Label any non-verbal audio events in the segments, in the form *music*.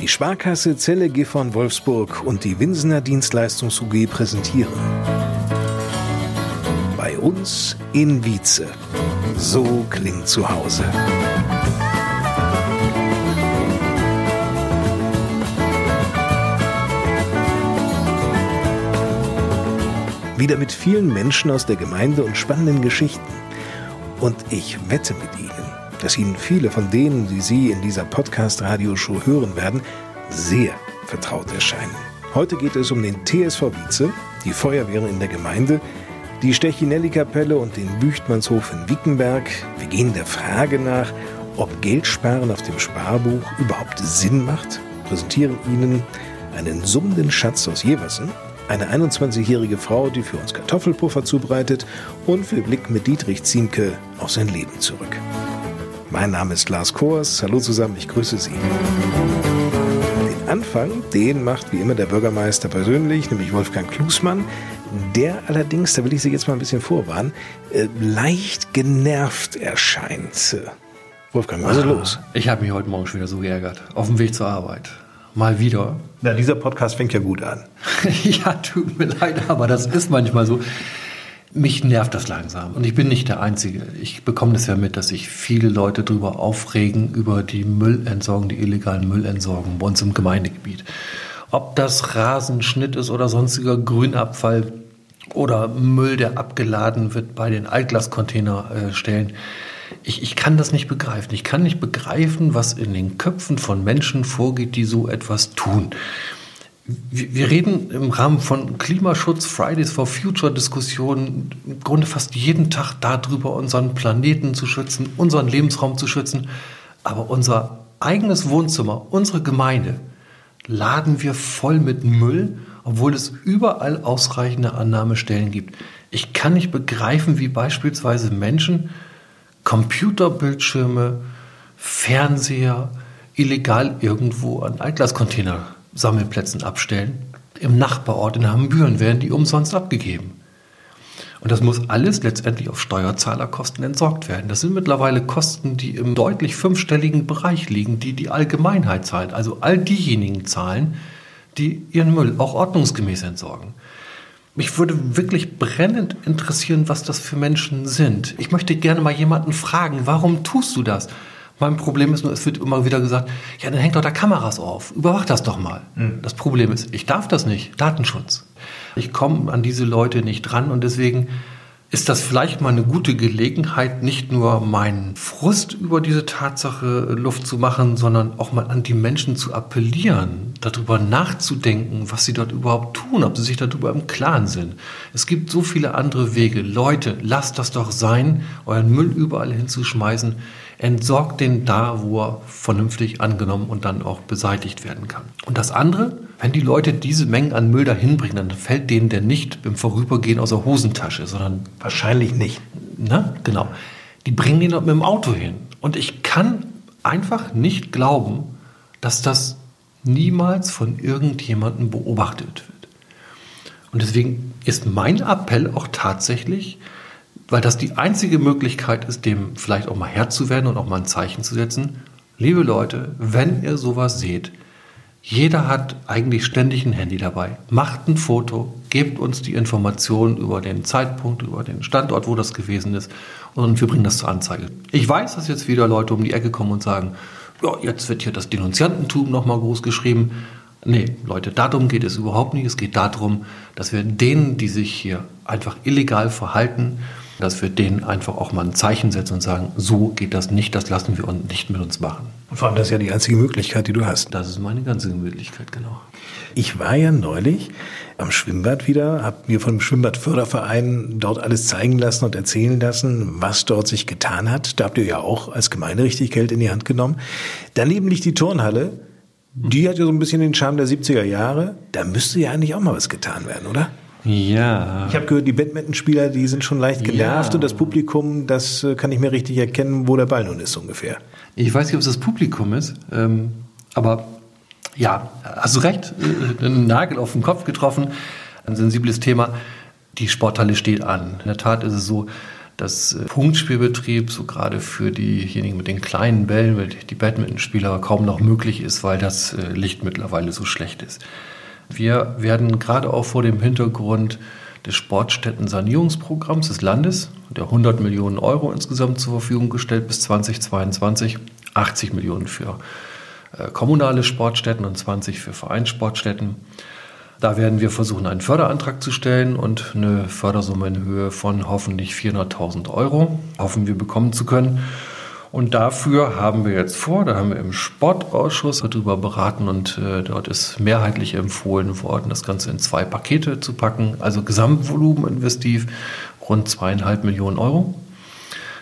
Die Sparkasse Zelle Gifhorn Wolfsburg und die Winsener Dienstleistungs UG präsentieren. Bei uns in Wietze. So klingt zu Hause. Wieder mit vielen Menschen aus der Gemeinde und spannenden Geschichten. Und ich wette mit Ihnen, dass Ihnen viele von denen, die Sie in dieser Podcast-Radioshow hören werden, sehr vertraut erscheinen. Heute geht es um den TSV Wietze, die Feuerwehren in der Gemeinde, die Stechinelli-Kapelle und den Büchtmannshof in Wickenberg. Wir gehen der Frage nach, ob Geldsparen auf dem Sparbuch überhaupt Sinn macht, präsentieren Ihnen einen summenden Schatz aus Jeversen eine 21-jährige Frau, die für uns Kartoffelpuffer zubereitet und wir blicken mit Dietrich Ziemke auf sein Leben zurück. Mein Name ist Lars Kors. Hallo zusammen, ich grüße Sie. Den Anfang, den macht wie immer der Bürgermeister persönlich, nämlich Wolfgang Klusmann. Der allerdings, da will ich Sie jetzt mal ein bisschen vorwarnen, äh, leicht genervt erscheint. Wolfgang, was ist ah, los? Ich habe mich heute Morgen schon wieder so geärgert. Auf dem Weg zur Arbeit. Mal wieder. Na, dieser Podcast fängt ja gut an. *laughs* ja, tut mir leid, aber das ist manchmal so. Mich nervt das langsam. Und ich bin nicht der Einzige. Ich bekomme das ja mit, dass sich viele Leute darüber aufregen, über die Müllentsorgung, die illegalen Müllentsorgung bei uns im Gemeindegebiet. Ob das Rasenschnitt ist oder sonstiger Grünabfall oder Müll, der abgeladen wird bei den Altglascontainerstellen. Ich, ich kann das nicht begreifen. Ich kann nicht begreifen, was in den Köpfen von Menschen vorgeht, die so etwas tun. Wir, reden im Rahmen von Klimaschutz, Fridays for Future Diskussionen im Grunde fast jeden Tag darüber, unseren Planeten zu schützen, unseren Lebensraum zu schützen. Aber unser eigenes Wohnzimmer, unsere Gemeinde, laden wir voll mit Müll, obwohl es überall ausreichende Annahmestellen gibt. Ich kann nicht begreifen, wie beispielsweise Menschen Computerbildschirme, Fernseher illegal irgendwo an Altglascontainer-Sammelplätzen abstellen. Im Nachbarort in Hambüren werden die umsonst abgegeben. Und das muss alles letztendlich auf Steuerzahlerkosten entsorgt werden. Das sind mittlerweile Kosten, die im deutlich fünfstelligen Bereich liegen, die die Allgemeinheit zahlt. Also all diejenigen zahlen, die ihren Müll auch ordnungsgemäß entsorgen. Mich würde wirklich brennend interessieren, was das für Menschen sind. Ich möchte gerne mal jemanden fragen, warum tust du das? Mein Problem ist nur, es wird immer wieder gesagt, ja, dann hängt doch da Kameras auf. Überwach das doch mal. Mhm. Das Problem ist, ich darf das nicht. Datenschutz. Ich komme an diese Leute nicht dran und deswegen ist das vielleicht mal eine gute Gelegenheit, nicht nur meinen Frust über diese Tatsache Luft zu machen, sondern auch mal an die Menschen zu appellieren, darüber nachzudenken, was sie dort überhaupt tun, ob sie sich darüber im Klaren sind. Es gibt so viele andere Wege. Leute, lasst das doch sein, euren Müll überall hinzuschmeißen. Entsorgt den da, wo er vernünftig angenommen und dann auch beseitigt werden kann. Und das andere, wenn die Leute diese Mengen an Müll dahin bringen, dann fällt denen der nicht im Vorübergehen aus der Hosentasche, sondern wahrscheinlich nicht. Ne? Genau. Die bringen den mit dem Auto hin. Und ich kann einfach nicht glauben, dass das niemals von irgendjemandem beobachtet wird. Und deswegen ist mein Appell auch tatsächlich, weil das die einzige Möglichkeit ist, dem vielleicht auch mal Herr zu werden und auch mal ein Zeichen zu setzen. Liebe Leute, wenn ihr sowas seht, jeder hat eigentlich ständig ein Handy dabei. Macht ein Foto, gebt uns die Informationen über den Zeitpunkt, über den Standort, wo das gewesen ist und wir bringen das zur Anzeige. Ich weiß, dass jetzt wieder Leute um die Ecke kommen und sagen, ja, jetzt wird hier das Denunziantentum nochmal groß geschrieben. Nee, Leute, darum geht es überhaupt nicht. Es geht darum, dass wir denen, die sich hier einfach illegal verhalten, dass wir denen einfach auch mal ein Zeichen setzen und sagen, so geht das nicht, das lassen wir uns nicht mit uns machen. Und vor allem, das ist ja die einzige Möglichkeit, die du hast. Das ist meine ganze Möglichkeit, genau. Ich war ja neulich am Schwimmbad wieder, habe mir vom Schwimmbadförderverein dort alles zeigen lassen und erzählen lassen, was dort sich getan hat. Da habt ihr ja auch als Gemeinde richtig Geld in die Hand genommen. Daneben liegt die Turnhalle. Die hat ja so ein bisschen den Charme der 70er Jahre. Da müsste ja eigentlich auch mal was getan werden, oder? Ja. Ich habe gehört, die Badmintonspieler, die sind schon leicht genervt ja. und das Publikum, das äh, kann ich mir richtig erkennen, wo der Ball nun ist ungefähr. Ich weiß nicht, ob es das Publikum ist, ähm, aber ja, hast du recht, äh, einen Nagel auf den Kopf getroffen, ein sensibles Thema. Die Sporthalle steht an. In der Tat ist es so, dass äh, Punktspielbetrieb so gerade für diejenigen mit den kleinen Bällen, die Badmintonspieler kaum noch möglich ist, weil das Licht mittlerweile so schlecht ist. Wir werden gerade auch vor dem Hintergrund des Sportstätten-Sanierungsprogramms des Landes, der 100 Millionen Euro insgesamt zur Verfügung gestellt bis 2022, 80 Millionen für äh, kommunale Sportstätten und 20 für Vereinssportstätten. Da werden wir versuchen, einen Förderantrag zu stellen und eine Fördersumme in Höhe von hoffentlich 400.000 Euro hoffen wir bekommen zu können. Und dafür haben wir jetzt vor, da haben wir im Sportausschuss darüber beraten und äh, dort ist mehrheitlich empfohlen worden, das Ganze in zwei Pakete zu packen. Also Gesamtvolumen investiv rund zweieinhalb Millionen Euro.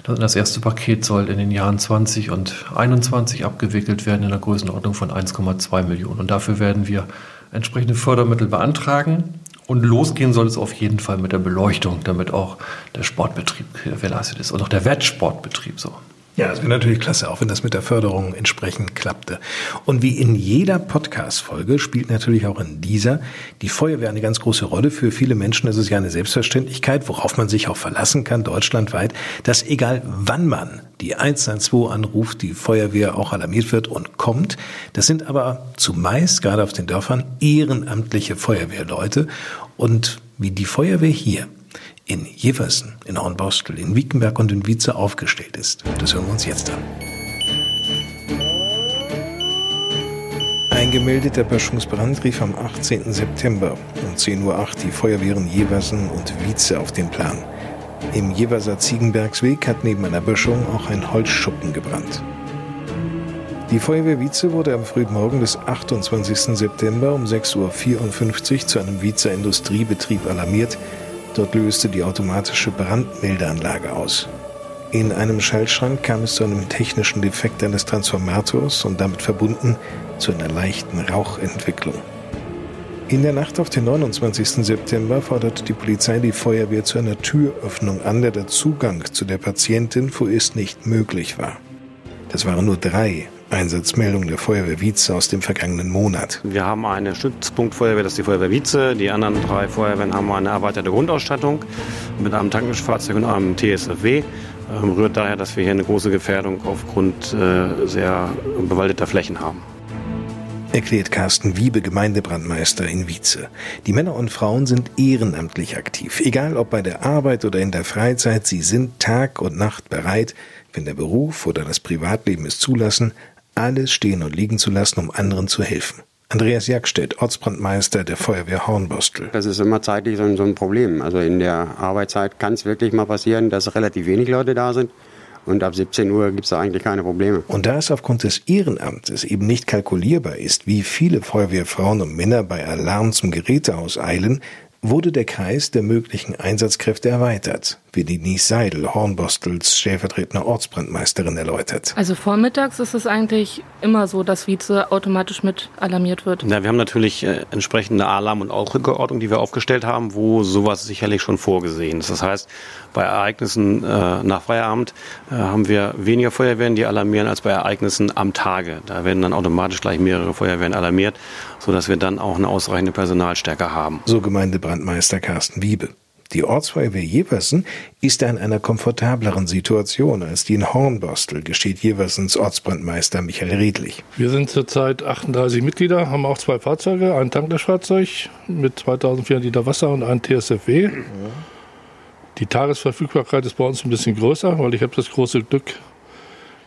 Das erste Paket soll in den Jahren 20 und 21 abgewickelt werden in der Größenordnung von 1,2 Millionen. Und dafür werden wir entsprechende Fördermittel beantragen. Und losgehen soll es auf jeden Fall mit der Beleuchtung, damit auch der Sportbetrieb gewährleistet ist und auch der Wettsportbetrieb so. Ja, das wäre natürlich klasse, auch wenn das mit der Förderung entsprechend klappte. Und wie in jeder Podcast-Folge spielt natürlich auch in dieser die Feuerwehr eine ganz große Rolle. Für viele Menschen ist es ja eine Selbstverständlichkeit, worauf man sich auch verlassen kann, deutschlandweit, dass egal wann man die 112 anruft, die Feuerwehr auch alarmiert wird und kommt. Das sind aber zumeist, gerade auf den Dörfern, ehrenamtliche Feuerwehrleute. Und wie die Feuerwehr hier in Jeversen, in Hornbostel, in Wiekenberg und in Wietze aufgestellt ist. Das hören wir uns jetzt an. Ein gemeldeter Böschungsbrand rief am 18. September um 10.08 Uhr die Feuerwehren Jeversen und Wietze auf den Plan. Im Jeverser Ziegenbergsweg hat neben einer Böschung auch ein Holzschuppen gebrannt. Die Feuerwehr Wietze wurde am frühen Morgen des 28. September um 6.54 Uhr zu einem Wiezer Industriebetrieb alarmiert, Dort löste die automatische Brandmeldeanlage aus. In einem Schaltschrank kam es zu einem technischen Defekt eines Transformators und damit verbunden zu einer leichten Rauchentwicklung. In der Nacht auf den 29. September forderte die Polizei die Feuerwehr zu einer Türöffnung an, da der Zugang zu der Patientin vorerst nicht möglich war. Das waren nur drei Einsatzmeldung der Feuerwehr Wietze aus dem vergangenen Monat. Wir haben eine Stützpunktfeuerwehr, das ist die Feuerwehr Wietze. Die anderen drei Feuerwehren haben eine erweiterte Grundausstattung mit einem Tankfahrzeug und einem TSFW. Ähm, rührt daher, dass wir hier eine große Gefährdung aufgrund äh, sehr bewaldeter Flächen haben erklärt Carsten Wiebe, Gemeindebrandmeister in Wietze. Die Männer und Frauen sind ehrenamtlich aktiv. Egal ob bei der Arbeit oder in der Freizeit, sie sind Tag und Nacht bereit, wenn der Beruf oder das Privatleben es zulassen, alles stehen und liegen zu lassen, um anderen zu helfen. Andreas Jagstedt, Ortsbrandmeister der Feuerwehr Hornbostel. Das ist immer zeitlich so ein Problem. Also in der Arbeitszeit kann es wirklich mal passieren, dass relativ wenig Leute da sind. Und ab 17 Uhr gibt es da eigentlich keine Probleme. Und da es aufgrund des Ehrenamtes eben nicht kalkulierbar ist, wie viele Feuerwehrfrauen und Männer bei Alarm zum Gerätehaus eilen, wurde der Kreis der möglichen Einsatzkräfte erweitert, wie Denise Seidel, Hornbostels stellvertretende Ortsbrandmeisterin, erläutert. Also vormittags ist es eigentlich immer so, dass Vize automatisch mit alarmiert wird. Ja, wir haben natürlich äh, entsprechende Alarm- und Ausrückeordnung, die wir aufgestellt haben, wo sowas sicherlich schon vorgesehen ist. Das heißt, bei Ereignissen äh, nach Feierabend äh, haben wir weniger Feuerwehren, die alarmieren, als bei Ereignissen am Tage. Da werden dann automatisch gleich mehrere Feuerwehren alarmiert, sodass wir dann auch eine ausreichende Personalstärke haben. So Gemeindebrandmeister Carsten Wiebe. Die Ortsfeuerwehr Jeversen ist in einer komfortableren Situation als die in Hornbostel, gesteht Jeversens Ortsbrandmeister Michael Riedlich. Wir sind zurzeit 38 Mitglieder, haben auch zwei Fahrzeuge, ein Tanklöschfahrzeug mit 2400 Liter Wasser und ein TSFW. Die Tagesverfügbarkeit ist bei uns ein bisschen größer, weil ich habe das große Glück,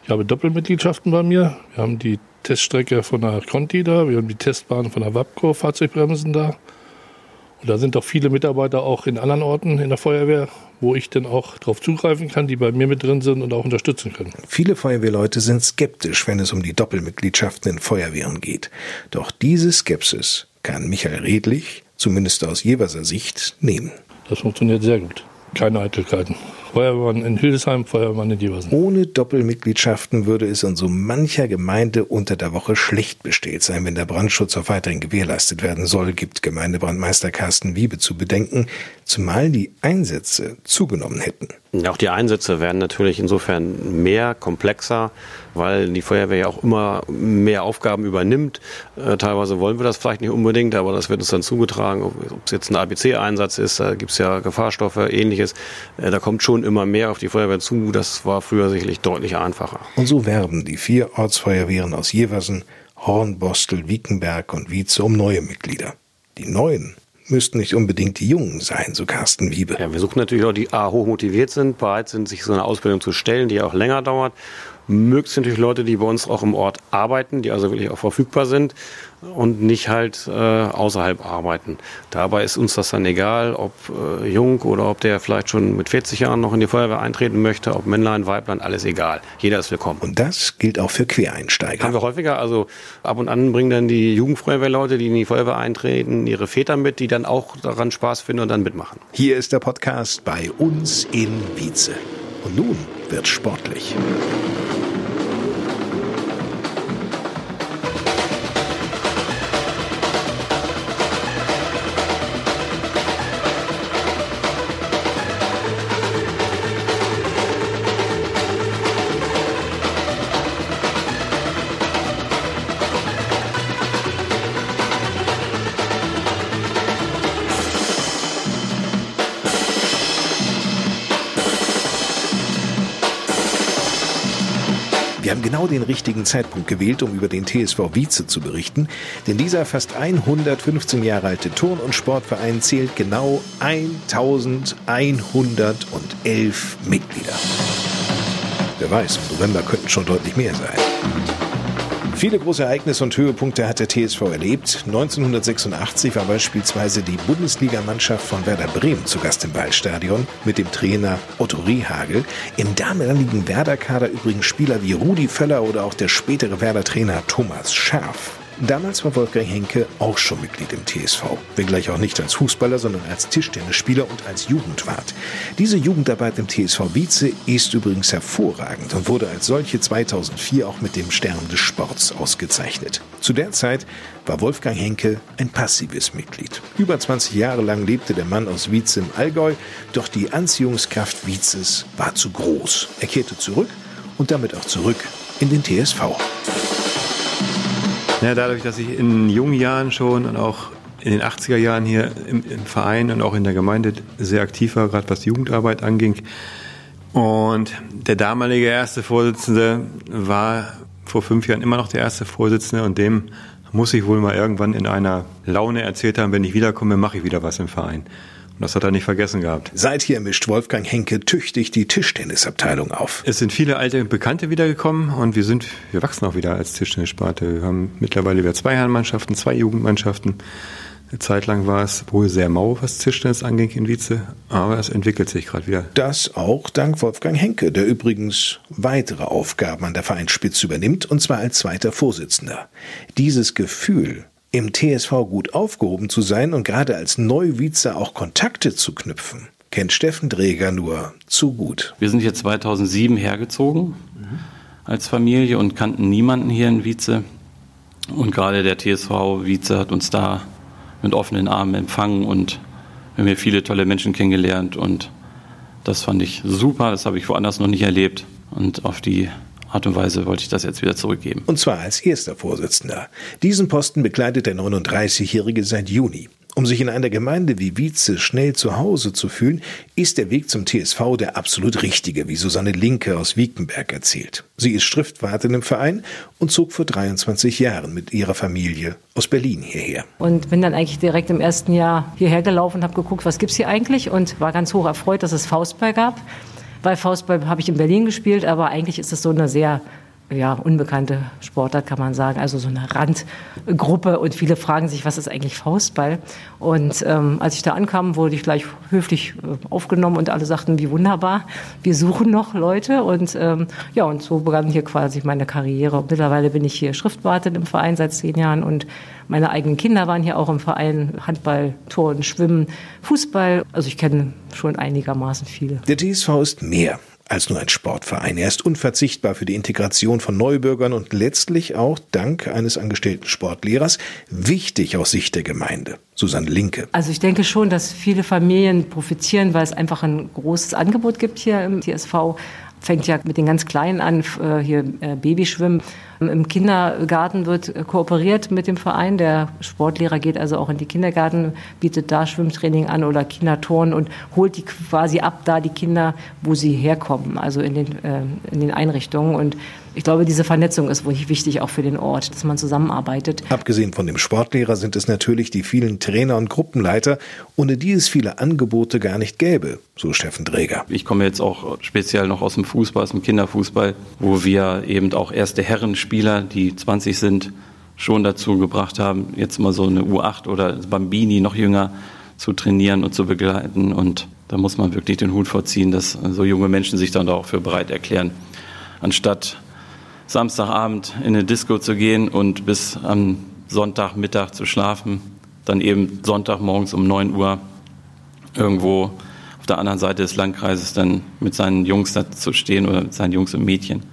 ich habe Doppelmitgliedschaften bei mir. Wir haben die Teststrecke von der Conti da, wir haben die Testbahn von der WAPCO, Fahrzeugbremsen da. Und da sind auch viele Mitarbeiter auch in anderen Orten in der Feuerwehr, wo ich dann auch darauf zugreifen kann, die bei mir mit drin sind und auch unterstützen können. Viele Feuerwehrleute sind skeptisch, wenn es um die Doppelmitgliedschaften in Feuerwehren geht. Doch diese Skepsis kann Michael Redlich, zumindest aus Jeverser Sicht, nehmen. Das funktioniert sehr gut. Keine Eitelkeiten. Feuerwehrmann in Hildesheim, Feuerwehrmann in Jeversen. Ohne Doppelmitgliedschaften würde es in so mancher Gemeinde unter der Woche schlecht bestellt sein, wenn der Brandschutz auch weiterhin gewährleistet werden soll, gibt Gemeindebrandmeister Carsten Wiebe zu bedenken, zumal die Einsätze zugenommen hätten. Auch die Einsätze werden natürlich insofern mehr, komplexer, weil die Feuerwehr ja auch immer mehr Aufgaben übernimmt. Äh, teilweise wollen wir das vielleicht nicht unbedingt, aber das wird uns dann zugetragen. Ob es jetzt ein ABC-Einsatz ist, da gibt es ja Gefahrstoffe, ähnliches. Äh, da kommt schon immer mehr auf die Feuerwehr zu. Das war früher sicherlich deutlich einfacher. Und so werben die vier Ortsfeuerwehren aus Jeversen, Horn, Bostel, Wiekenberg und Wietze um neue Mitglieder. Die neuen müssten nicht unbedingt die Jungen sein, so Carsten Wiebe. Ja, wir suchen natürlich auch die A, hoch motiviert sind, bereit sind, sich so eine Ausbildung zu stellen, die auch länger dauert möglichst natürlich Leute, die bei uns auch im Ort arbeiten, die also wirklich auch verfügbar sind und nicht halt äh, außerhalb arbeiten. Dabei ist uns das dann egal, ob äh, jung oder ob der vielleicht schon mit 40 Jahren noch in die Feuerwehr eintreten möchte, ob Männlein, Weiblein, alles egal. Jeder ist willkommen. Und das gilt auch für Quereinsteiger. Haben wir häufiger, also ab und an bringen dann die Jugendfeuerwehrleute, die in die Feuerwehr eintreten, ihre Väter mit, die dann auch daran Spaß finden und dann mitmachen. Hier ist der Podcast bei uns in Wietze. Und nun wird sportlich. Wir haben genau den richtigen Zeitpunkt gewählt, um über den TSV Wietze zu berichten, denn dieser fast 115 Jahre alte Turn- und Sportverein zählt genau 1111 Mitglieder. Wer weiß, im November könnten schon deutlich mehr sein. Viele große Ereignisse und Höhepunkte hat der TSV erlebt. 1986 war beispielsweise die Bundesligamannschaft von Werder Bremen zu Gast im Waldstadion mit dem Trainer Otto Rehagel. Im damaligen Werder-Kader übrigens Spieler wie Rudi Völler oder auch der spätere Werder-Trainer Thomas Scherf. Damals war Wolfgang Henke auch schon Mitglied im TSV, wenngleich auch nicht als Fußballer, sondern als Tischtennisspieler und als Jugendwart. Diese Jugendarbeit im TSV Wietze ist übrigens hervorragend und wurde als solche 2004 auch mit dem Stern des Sports ausgezeichnet. Zu der Zeit war Wolfgang Henke ein passives Mitglied. Über 20 Jahre lang lebte der Mann aus Wietze im Allgäu, doch die Anziehungskraft Wietzes war zu groß. Er kehrte zurück und damit auch zurück in den TSV. Ja, dadurch, dass ich in jungen Jahren schon und auch in den 80er Jahren hier im, im Verein und auch in der Gemeinde sehr aktiv war, gerade was Jugendarbeit anging. Und der damalige erste Vorsitzende war vor fünf Jahren immer noch der erste Vorsitzende und dem muss ich wohl mal irgendwann in einer Laune erzählt haben, wenn ich wiederkomme, mache ich wieder was im Verein. Das hat er nicht vergessen gehabt. Seither mischt Wolfgang Henke tüchtig die Tischtennisabteilung auf. Es sind viele alte Bekannte wiedergekommen und wir sind, wir wachsen auch wieder als Tischtennissparte. Wir haben mittlerweile wieder zwei Herrenmannschaften, zwei Jugendmannschaften. Eine Zeit lang war es wohl sehr mau, was Tischtennis anging in Wietze, aber es entwickelt sich gerade wieder. Das auch dank Wolfgang Henke, der übrigens weitere Aufgaben an der Vereinsspitze übernimmt, und zwar als zweiter Vorsitzender. Dieses Gefühl, im TSV gut aufgehoben zu sein und gerade als Neuwiezer auch Kontakte zu knüpfen, kennt Steffen Dräger nur zu gut. Wir sind hier 2007 hergezogen als Familie und kannten niemanden hier in Wietze. Und gerade der TSV Wietze hat uns da mit offenen Armen empfangen und wir haben hier viele tolle Menschen kennengelernt und das fand ich super, das habe ich woanders noch nicht erlebt und auf die Art und Weise wollte ich das jetzt wieder zurückgeben. Und zwar als erster Vorsitzender. Diesen Posten bekleidet der 39-Jährige seit Juni. Um sich in einer Gemeinde wie Wietze schnell zu Hause zu fühlen, ist der Weg zum TSV der absolut richtige, wie Susanne Linke aus Wiekenberg erzählt. Sie ist Schriftwartin im Verein und zog vor 23 Jahren mit ihrer Familie aus Berlin hierher. Und bin dann eigentlich direkt im ersten Jahr hierher gelaufen und habe geguckt, was gibt's hier eigentlich und war ganz hoch erfreut, dass es Faustball gab. Weil Faustball habe ich in Berlin gespielt, aber eigentlich ist es so eine sehr ja, unbekannte Sportart, kann man sagen. Also so eine Randgruppe und viele fragen sich, was ist eigentlich Faustball? Und ähm, als ich da ankam, wurde ich gleich höflich äh, aufgenommen und alle sagten, wie wunderbar, wir suchen noch Leute. Und ähm, ja, und so begann hier quasi meine Karriere. Mittlerweile bin ich hier Schriftwartin im Verein seit zehn Jahren und meine eigenen Kinder waren hier auch im Verein. Handball, Turnen, Schwimmen, Fußball. Also ich kenne schon einigermaßen viele. Der TSV ist mehr als nur ein Sportverein. Er ist unverzichtbar für die Integration von Neubürgern und letztlich auch dank eines angestellten Sportlehrers wichtig aus Sicht der Gemeinde. Susanne Linke. Also ich denke schon, dass viele Familien profitieren, weil es einfach ein großes Angebot gibt hier im TSV fängt ja mit den ganz Kleinen an, äh, hier äh, Babyschwimmen. Im Kindergarten wird kooperiert mit dem Verein. Der Sportlehrer geht also auch in die Kindergarten, bietet da Schwimmtraining an oder Kinderturnen und holt die quasi ab da die Kinder, wo sie herkommen, also in den, äh, in den Einrichtungen. Und ich glaube, diese Vernetzung ist wirklich wichtig auch für den Ort, dass man zusammenarbeitet. Abgesehen von dem Sportlehrer sind es natürlich die vielen Trainer und Gruppenleiter, ohne die es viele Angebote gar nicht gäbe, so Steffen Dräger. Ich komme jetzt auch speziell noch aus dem Fußball, aus dem Kinderfußball, wo wir eben auch erste Herrenspieler, die 20 sind, schon dazu gebracht haben, jetzt mal so eine U8 oder Bambini noch jünger zu trainieren und zu begleiten. Und da muss man wirklich den Hut vorziehen, dass so junge Menschen sich dann auch für bereit erklären, anstatt Samstagabend in eine Disco zu gehen und bis am Sonntagmittag zu schlafen, dann eben Sonntagmorgens um 9 Uhr irgendwo auf der anderen Seite des Landkreises dann mit seinen Jungs da zu stehen oder mit seinen Jungs und Mädchen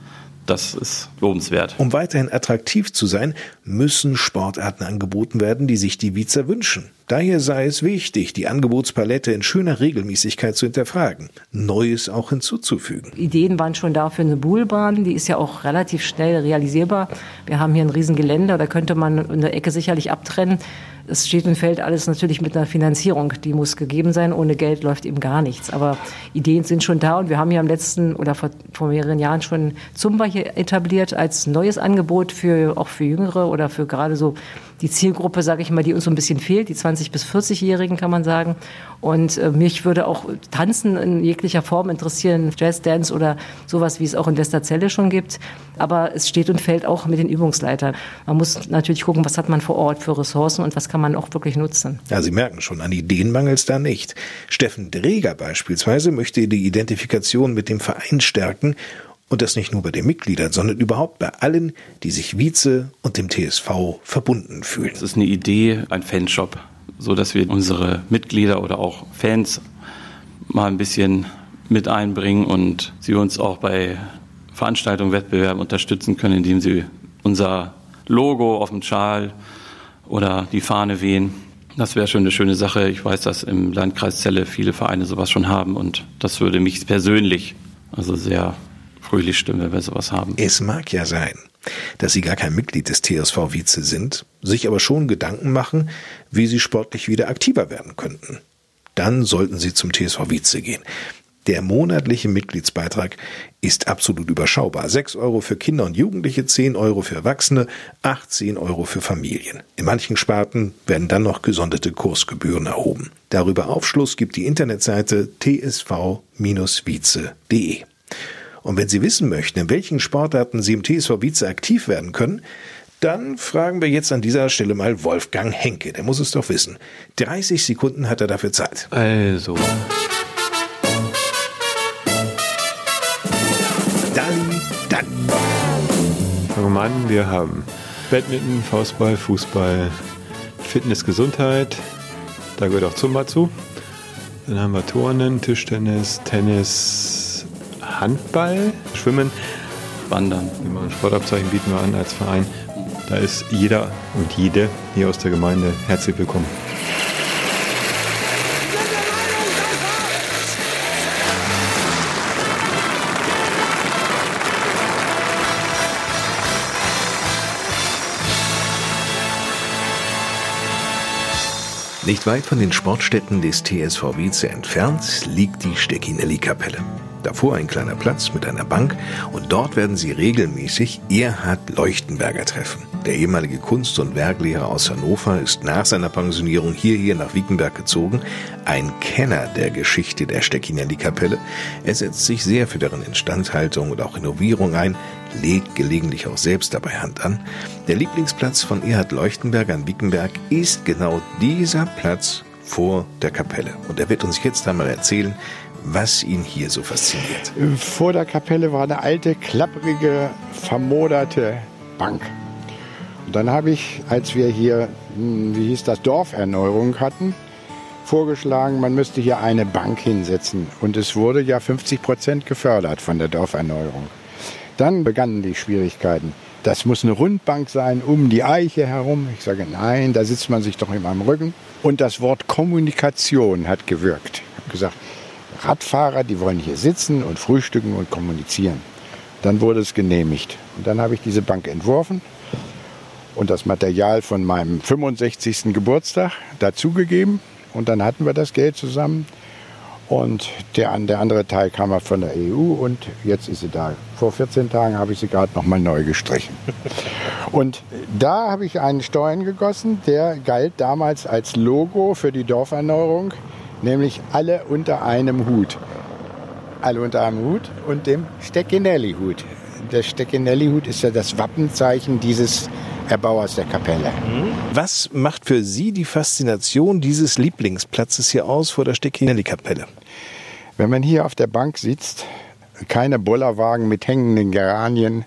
das ist lobenswert. Um weiterhin attraktiv zu sein, müssen Sportarten angeboten werden, die sich die Wiezer wünschen. Daher sei es wichtig, die Angebotspalette in schöner Regelmäßigkeit zu hinterfragen, Neues auch hinzuzufügen. Ideen waren schon da für eine Buhlbahn, die ist ja auch relativ schnell realisierbar. Wir haben hier ein Riesengelände, da könnte man eine Ecke sicherlich abtrennen. Es steht und fällt alles natürlich mit einer Finanzierung, die muss gegeben sein. Ohne Geld läuft eben gar nichts. Aber Ideen sind schon da und wir haben ja im letzten oder vor, vor mehreren Jahren schon Zumba hier etabliert als neues Angebot für auch für Jüngere oder für gerade so die Zielgruppe, sage ich mal, die uns so ein bisschen fehlt, die 20 bis 40-Jährigen kann man sagen. Und äh, mich würde auch Tanzen in jeglicher Form interessieren, Jazzdance oder sowas, wie es auch in Westerzelle schon gibt. Aber es steht und fällt auch mit den Übungsleitern. Man muss natürlich gucken, was hat man vor Ort für Ressourcen und was kann man auch wirklich nutzen. Ja, Sie merken schon, an Ideen mangelt es da nicht. Steffen Dreger beispielsweise möchte die Identifikation mit dem Verein stärken und das nicht nur bei den Mitgliedern, sondern überhaupt bei allen, die sich Vize und dem TSV verbunden fühlen. Es ist eine Idee, ein Fanshop, so dass wir unsere Mitglieder oder auch Fans mal ein bisschen mit einbringen und sie uns auch bei Veranstaltungen, Wettbewerben unterstützen können, indem sie unser Logo auf dem Schal oder die Fahne wehen. Das wäre schon eine schöne Sache. Ich weiß, dass im Landkreis Celle viele Vereine sowas schon haben und das würde mich persönlich also sehr fröhlich stimmen, wenn wir sowas haben. Es mag ja sein, dass Sie gar kein Mitglied des TSV Vize sind, sich aber schon Gedanken machen, wie Sie sportlich wieder aktiver werden könnten. Dann sollten Sie zum TSV Vize gehen. Der monatliche Mitgliedsbeitrag ist absolut überschaubar. 6 Euro für Kinder und Jugendliche, 10 Euro für Erwachsene, 18 Euro für Familien. In manchen Sparten werden dann noch gesonderte Kursgebühren erhoben. Darüber Aufschluss gibt die Internetseite tsv-vize.de. Und wenn Sie wissen möchten, in welchen Sportarten Sie im TSV Vize aktiv werden können, dann fragen wir jetzt an dieser Stelle mal Wolfgang Henke. Der muss es doch wissen. 30 Sekunden hat er dafür Zeit. Also. Dann, dann. Mal an. Wir haben Badminton, Faustball, Fußball, Fitness, Gesundheit. Da gehört auch Zumba zu. Dann haben wir Turnen, Tischtennis, Tennis, Handball, Schwimmen, Wandern. Immer ein Sportabzeichen bieten wir an als Verein. Da ist jeder und jede hier aus der Gemeinde herzlich willkommen. Nicht weit von den Sportstätten des TSV Wietze entfernt liegt die Steckinelli-Kapelle. Davor ein kleiner Platz mit einer Bank und dort werden Sie regelmäßig Erhard Leuchtenberger treffen. Der ehemalige Kunst- und Werklehrer aus Hannover ist nach seiner Pensionierung hierher nach Wiekenberg gezogen. Ein Kenner der Geschichte der Steckinelli-Kapelle. Er setzt sich sehr für deren Instandhaltung und auch Renovierung ein, legt gelegentlich auch selbst dabei Hand an. Der Lieblingsplatz von Erhard Leuchtenberger in Wiekenberg ist genau dieser Platz vor der Kapelle. Und er wird uns jetzt einmal erzählen, was ihn hier so fasziniert. Vor der Kapelle war eine alte, klapprige, vermoderte Bank. Und dann habe ich, als wir hier, hm, wie hieß das, Dorferneuerung hatten, vorgeschlagen, man müsste hier eine Bank hinsetzen. Und es wurde ja 50 Prozent gefördert von der Dorferneuerung. Dann begannen die Schwierigkeiten. Das muss eine Rundbank sein, um die Eiche herum. Ich sage, nein, da sitzt man sich doch immer am Rücken. Und das Wort Kommunikation hat gewirkt. Ich habe gesagt, Radfahrer, die wollen hier sitzen und frühstücken und kommunizieren. Dann wurde es genehmigt. Und dann habe ich diese Bank entworfen und das Material von meinem 65. Geburtstag dazugegeben. Und dann hatten wir das Geld zusammen. Und der, der andere Teil kam von der EU und jetzt ist sie da. Vor 14 Tagen habe ich sie gerade nochmal neu gestrichen. *laughs* Und da habe ich einen Steuern gegossen, der galt damals als Logo für die Dorferneuerung, nämlich alle unter einem Hut. Alle unter einem Hut und dem Steckinelli-Hut. Der Steckinelli-Hut ist ja das Wappenzeichen dieses Erbauers der Kapelle. Was macht für Sie die Faszination dieses Lieblingsplatzes hier aus vor der Stecchinelli-Kapelle? Wenn man hier auf der Bank sitzt, keine Bollerwagen mit hängenden Geranien,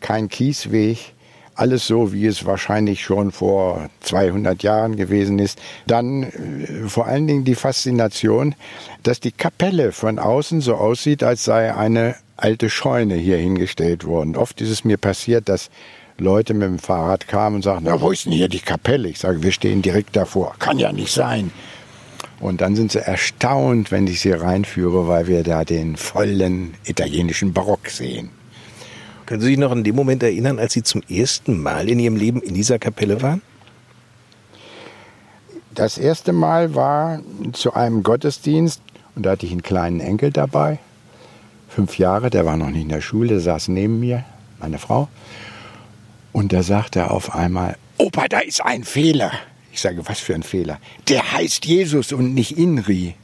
kein Kiesweg, alles so, wie es wahrscheinlich schon vor 200 Jahren gewesen ist. Dann äh, vor allen Dingen die Faszination, dass die Kapelle von außen so aussieht, als sei eine alte Scheune hier hingestellt worden. Oft ist es mir passiert, dass Leute mit dem Fahrrad kamen und sagten, na, wo ist denn hier die Kapelle? Ich sage, wir stehen direkt davor. Kann ja nicht sein. Und dann sind sie erstaunt, wenn ich sie reinführe, weil wir da den vollen italienischen Barock sehen. Können Sie sich noch an den Moment erinnern, als Sie zum ersten Mal in Ihrem Leben in dieser Kapelle waren? Das erste Mal war zu einem Gottesdienst und da hatte ich einen kleinen Enkel dabei, fünf Jahre, der war noch nicht in der Schule, der saß neben mir, meine Frau. Und da sagte er auf einmal, Opa, da ist ein Fehler. Ich sage, was für ein Fehler? Der heißt Jesus und nicht Inri.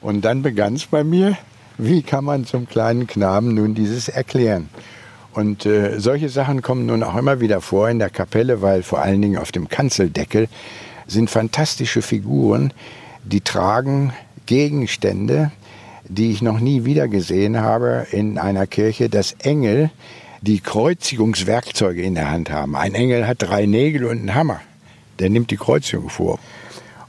Und dann begann es bei mir, wie kann man zum kleinen Knaben nun dieses erklären? Und äh, solche Sachen kommen nun auch immer wieder vor in der Kapelle, weil vor allen Dingen auf dem Kanzeldeckel sind fantastische Figuren, die tragen Gegenstände, die ich noch nie wieder gesehen habe in einer Kirche, dass Engel die Kreuzigungswerkzeuge in der Hand haben. Ein Engel hat drei Nägel und einen Hammer. Der nimmt die Kreuzigung vor.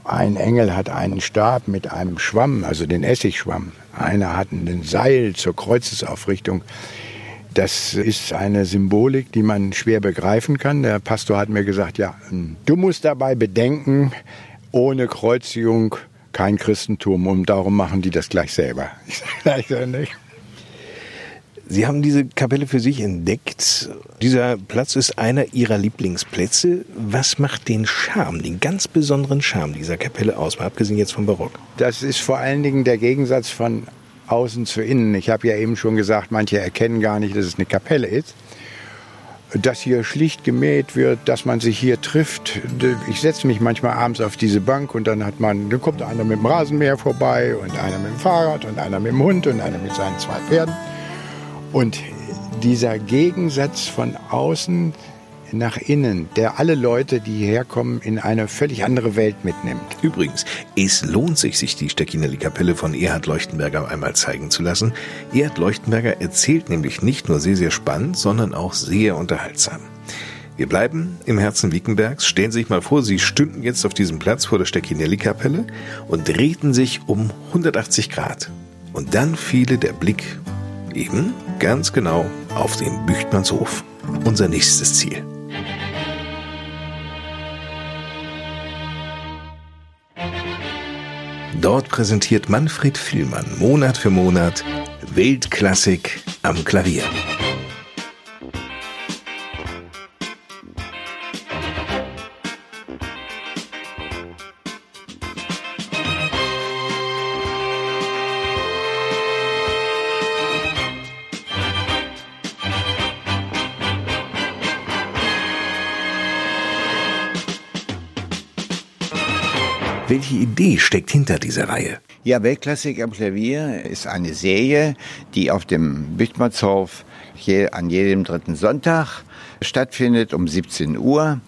Ein Engel hat einen Stab mit einem Schwamm, also den Essigschwamm. Einer hat ein Seil zur Kreuzesaufrichtung. Das ist eine Symbolik, die man schwer begreifen kann. Der Pastor hat mir gesagt, ja, du musst dabei bedenken, ohne Kreuzigung kein Christentum und darum machen die das gleich selber. *laughs* Ich sage, nicht. Sie haben diese Kapelle für sich entdeckt. Dieser Platz ist einer Ihrer Lieblingsplätze. Was macht den Charme, den ganz besonderen Charme dieser Kapelle aus, mal abgesehen jetzt vom Barock? Das ist vor allen Dingen der Gegensatz von außen zu innen. Ich habe ja eben schon gesagt, manche erkennen gar nicht, dass es eine Kapelle ist. Dass hier schlicht gemäht wird, dass man sich hier trifft. Ich setze mich manchmal abends auf diese Bank und dann hat man, dann kommt einer mit dem Rasenmäher vorbei und einer mit dem Fahrrad und einer mit dem Hund und einer mit seinen zwei Pferden. Und dieser Gegensatz von außen nach innen, der alle Leute, die hierher kommen, in eine völlig andere Welt mitnimmt. Übrigens, es lohnt sich, sich die Stecchinelli-Kapelle von Erhard Leuchtenberger einmal zeigen zu lassen. Erhard Leuchtenberger erzählt nämlich nicht nur sehr, sehr spannend, sondern auch sehr unterhaltsam. Wir bleiben im Herzen Wiekenbergs. Stellen Sie sich mal vor, Sie stünden jetzt auf diesem Platz vor der Stecchinelli-Kapelle und drehten sich um 180 Grad. Und dann fiele der Blick eben ganz genau auf den Büchtmannshof. Unser nächstes Ziel. Dort präsentiert Manfred Vielmann Monat für Monat Weltklassik am Klavier. Welche Idee steckt hinter dieser Reihe? Ja, Weltklassik am Klavier ist eine Serie, die auf dem Büchtmannshof je, an jedem dritten Sonntag stattfindet um 17 Uhr.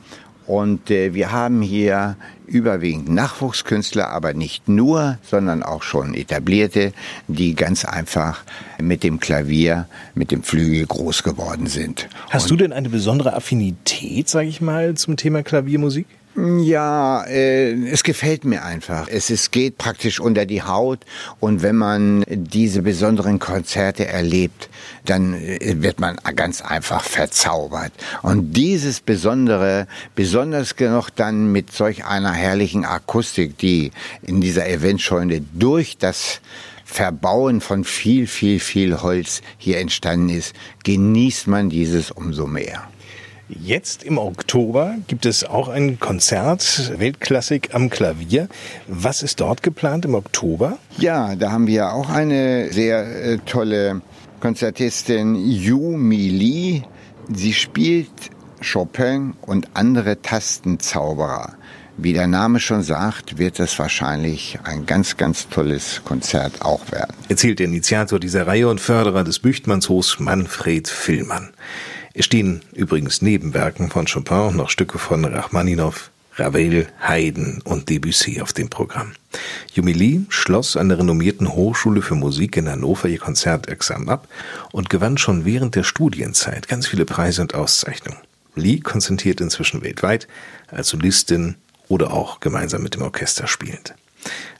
Und äh, wir haben hier überwiegend Nachwuchskünstler, aber nicht nur, sondern auch schon etablierte, die ganz einfach mit dem Klavier, mit dem Flügel groß geworden sind. Hast Und du denn eine besondere Affinität, sage ich mal, zum Thema Klaviermusik? Ja, äh, es gefällt mir einfach. Es, es geht praktisch unter die Haut und wenn man diese besonderen Konzerte erlebt, dann äh, wird man ganz einfach verzaubert. Und dieses Besondere, besonders noch dann mit solch einer herrlichen Akustik, die in dieser Eventscheune durch das Verbauen von viel, viel, viel Holz hier entstanden ist, genießt man dieses umso mehr. Jetzt im Oktober gibt es auch ein Konzert, Weltklassik am Klavier. Was ist dort geplant im Oktober? Ja, da haben wir auch eine sehr äh, tolle Konzertistin, Yu Mi Lee. Sie spielt Chopin und andere Tastenzauberer. Wie der Name schon sagt, wird es wahrscheinlich ein ganz, ganz tolles Konzert auch werden. Erzählt der Initiator dieser Reihe und Förderer des Büchtmannshofs Manfred Villmann. Es stehen übrigens neben Werken von Chopin noch Stücke von Rachmaninow, Ravel, Haydn und Debussy auf dem Programm. Jumili schloss an der renommierten Hochschule für Musik in Hannover ihr Konzertexamen ab und gewann schon während der Studienzeit ganz viele Preise und Auszeichnungen. Lee konzentriert inzwischen weltweit als Solistin oder auch gemeinsam mit dem Orchester spielend.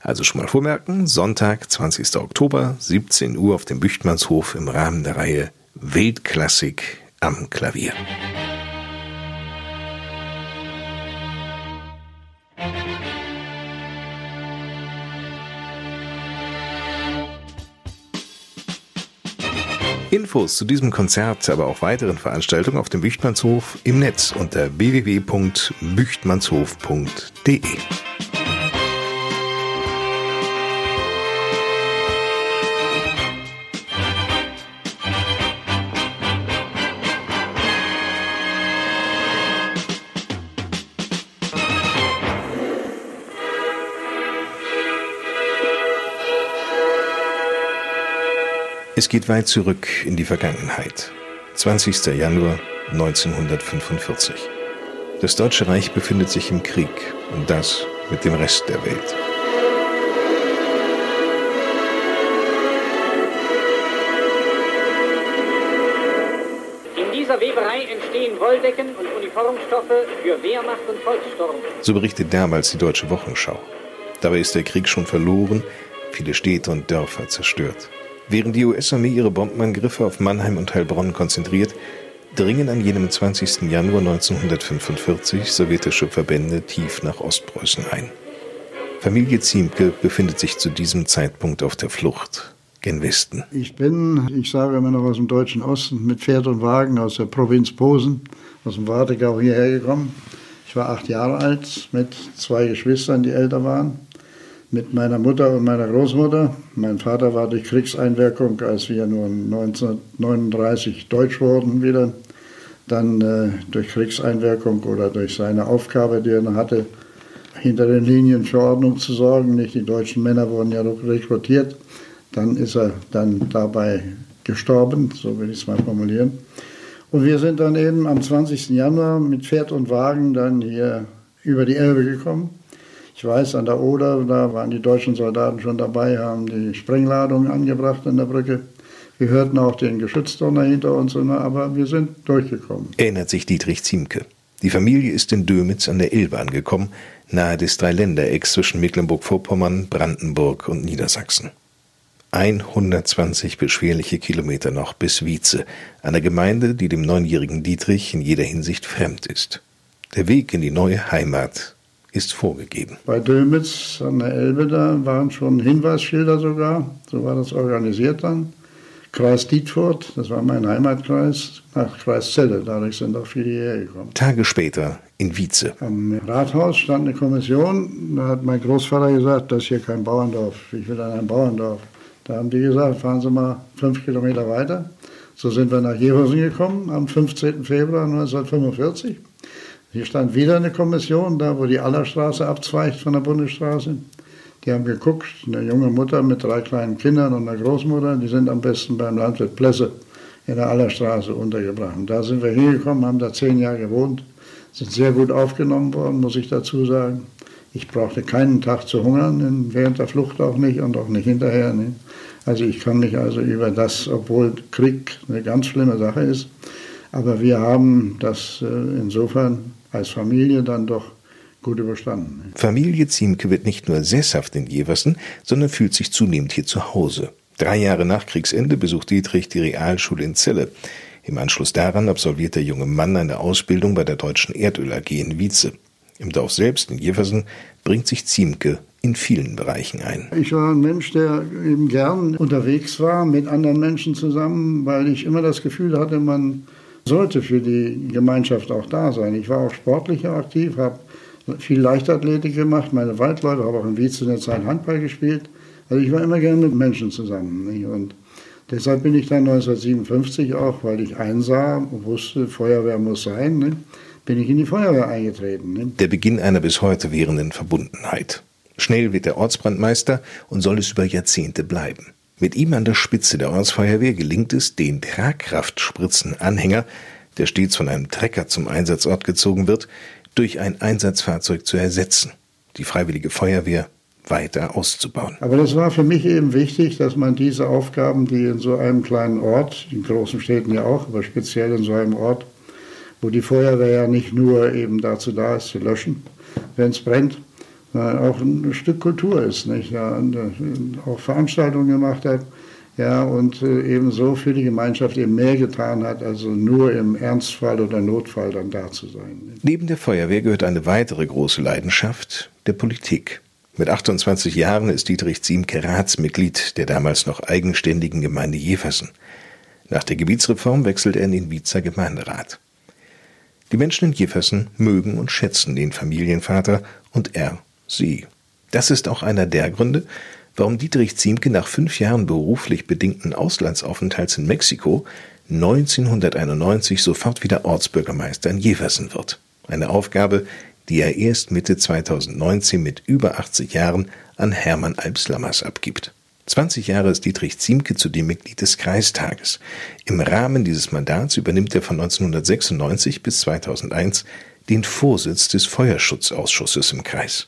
Also schon mal vormerken, Sonntag, 20. Oktober, 17 Uhr auf dem Büchtmannshof im Rahmen der Reihe Weltklassik am Klavier. Infos zu diesem Konzert, aber auch weiteren Veranstaltungen auf dem Büchtmannshof im Netz unter www.büchtmannshof.de. Es geht weit zurück in die Vergangenheit. 20. Januar 1945. Das Deutsche Reich befindet sich im Krieg und das mit dem Rest der Welt. In dieser Weberei entstehen Wolldecken und Uniformstoffe für Wehrmacht und Volkssturm. So berichtet damals die Deutsche Wochenschau. Dabei ist der Krieg schon verloren, viele Städte und Dörfer zerstört. Während die US-Armee ihre Bombenangriffe auf Mannheim und Heilbronn konzentriert, dringen an jenem 20. Januar 1945 sowjetische Verbände tief nach Ostpreußen ein. Familie Ziemke befindet sich zu diesem Zeitpunkt auf der Flucht gen Westen. Ich bin, ich sage immer noch aus dem deutschen Osten, mit Pferd und Wagen aus der Provinz Posen, aus dem Wartegau hierher gekommen. Ich war acht Jahre alt mit zwei Geschwistern, die älter waren mit meiner Mutter und meiner Großmutter. Mein Vater war durch Kriegseinwirkung, als wir nur 1939 deutsch wurden, wieder dann äh, durch Kriegseinwirkung oder durch seine Aufgabe, die er hatte, hinter den Linien für Ordnung zu sorgen. Nicht die deutschen Männer wurden ja rekrutiert. Dann ist er dann dabei gestorben, so will ich es mal formulieren. Und wir sind dann eben am 20. Januar mit Pferd und Wagen dann hier über die Elbe gekommen. Ich weiß, an der Oder, da waren die deutschen Soldaten schon dabei, haben die Sprengladungen angebracht an der Brücke. Wir hörten auch den Geschützdonner hinter uns, aber wir sind durchgekommen. Erinnert sich Dietrich Ziemke. Die Familie ist in Dömitz an der Elbe angekommen, nahe des Dreiländerecks zwischen Mecklenburg-Vorpommern, Brandenburg und Niedersachsen. 120 beschwerliche Kilometer noch bis Wietze, einer Gemeinde, die dem neunjährigen Dietrich in jeder Hinsicht fremd ist. Der Weg in die neue Heimat ist vorgegeben. Bei Dömitz an der Elbe, da waren schon Hinweisschilder sogar, so war das organisiert dann. Kreis Dietfurt, das war mein Heimatkreis, nach Kreis Celle, dadurch sind auch viele hierher gekommen. Tage später in Wietze. Am Rathaus stand eine Kommission, da hat mein Großvater gesagt, das ist hier kein Bauerndorf, ich will an ein Bauerndorf. Da haben die gesagt, fahren Sie mal fünf Kilometer weiter. So sind wir nach Jeversen gekommen am 15. Februar 1945. Hier stand wieder eine Kommission, da wo die Allerstraße abzweigt von der Bundesstraße. Die haben geguckt, eine junge Mutter mit drei kleinen Kindern und einer Großmutter, die sind am besten beim Landwirt Plesse in der Allerstraße untergebracht. Und da sind wir hingekommen, haben da zehn Jahre gewohnt, sind sehr gut aufgenommen worden, muss ich dazu sagen. Ich brauchte keinen Tag zu hungern, während der Flucht auch nicht und auch nicht hinterher. Nicht. Also ich kann mich also über das, obwohl Krieg eine ganz schlimme Sache ist, aber wir haben das äh, insofern als Familie dann doch gut überstanden. Familie Ziemke wird nicht nur sesshaft in Jeversen, sondern fühlt sich zunehmend hier zu Hause. Drei Jahre nach Kriegsende besucht Dietrich die Realschule in Celle. Im Anschluss daran absolviert der junge Mann eine Ausbildung bei der Deutschen Erdöl AG in Wietze. Im Dorf selbst, in Jeversen, bringt sich Ziemke in vielen Bereichen ein. Ich war ein Mensch, der eben gern unterwegs war mit anderen Menschen zusammen, weil ich immer das Gefühl hatte, man sollte für die Gemeinschaft auch da sein. Ich war auch sportlich aktiv, habe viel Leichtathletik gemacht, meine Waldleute, habe auch in Wietz in der Zeit Handball gespielt. Also ich war immer gern mit Menschen zusammen. Nicht? Und deshalb bin ich dann 1957 auch, weil ich einsah wusste, Feuerwehr muss sein, nicht? bin ich in die Feuerwehr eingetreten. Nicht? Der Beginn einer bis heute währenden Verbundenheit. Schnell wird er Ortsbrandmeister und soll es über Jahrzehnte bleiben. Mit ihm an der Spitze der Ortsfeuerwehr gelingt es, den Tragkraftspritzenanhänger, der stets von einem Trecker zum Einsatzort gezogen wird, durch ein Einsatzfahrzeug zu ersetzen, die Freiwillige Feuerwehr weiter auszubauen. Aber das war für mich eben wichtig, dass man diese Aufgaben, die in so einem kleinen Ort, in großen Städten ja auch, aber speziell in so einem Ort, wo die Feuerwehr ja nicht nur eben dazu da ist, zu löschen, wenn es brennt, auch ein Stück Kultur ist, nicht? Ja, äh, auch Veranstaltungen gemacht hat, ja, und äh, ebenso für die Gemeinschaft eben mehr getan hat, also nur im Ernstfall oder Notfall dann da zu sein. Neben der Feuerwehr gehört eine weitere große Leidenschaft der Politik. Mit 28 Jahren ist Dietrich Ziemke Ratsmitglied der damals noch eigenständigen Gemeinde Jeversen. Nach der Gebietsreform wechselt er in den Wiezer Gemeinderat. Die Menschen in Jeversen mögen und schätzen den Familienvater und er sie. Das ist auch einer der Gründe, warum Dietrich Ziemke nach fünf Jahren beruflich bedingten Auslandsaufenthalts in Mexiko 1991 sofort wieder Ortsbürgermeister in Jeversen wird. Eine Aufgabe, die er erst Mitte 2019 mit über 80 Jahren an Hermann Alpslammers abgibt. 20 Jahre ist Dietrich Ziemke zudem Mitglied des Kreistages. Im Rahmen dieses Mandats übernimmt er von 1996 bis 2001 den Vorsitz des Feuerschutzausschusses im Kreis.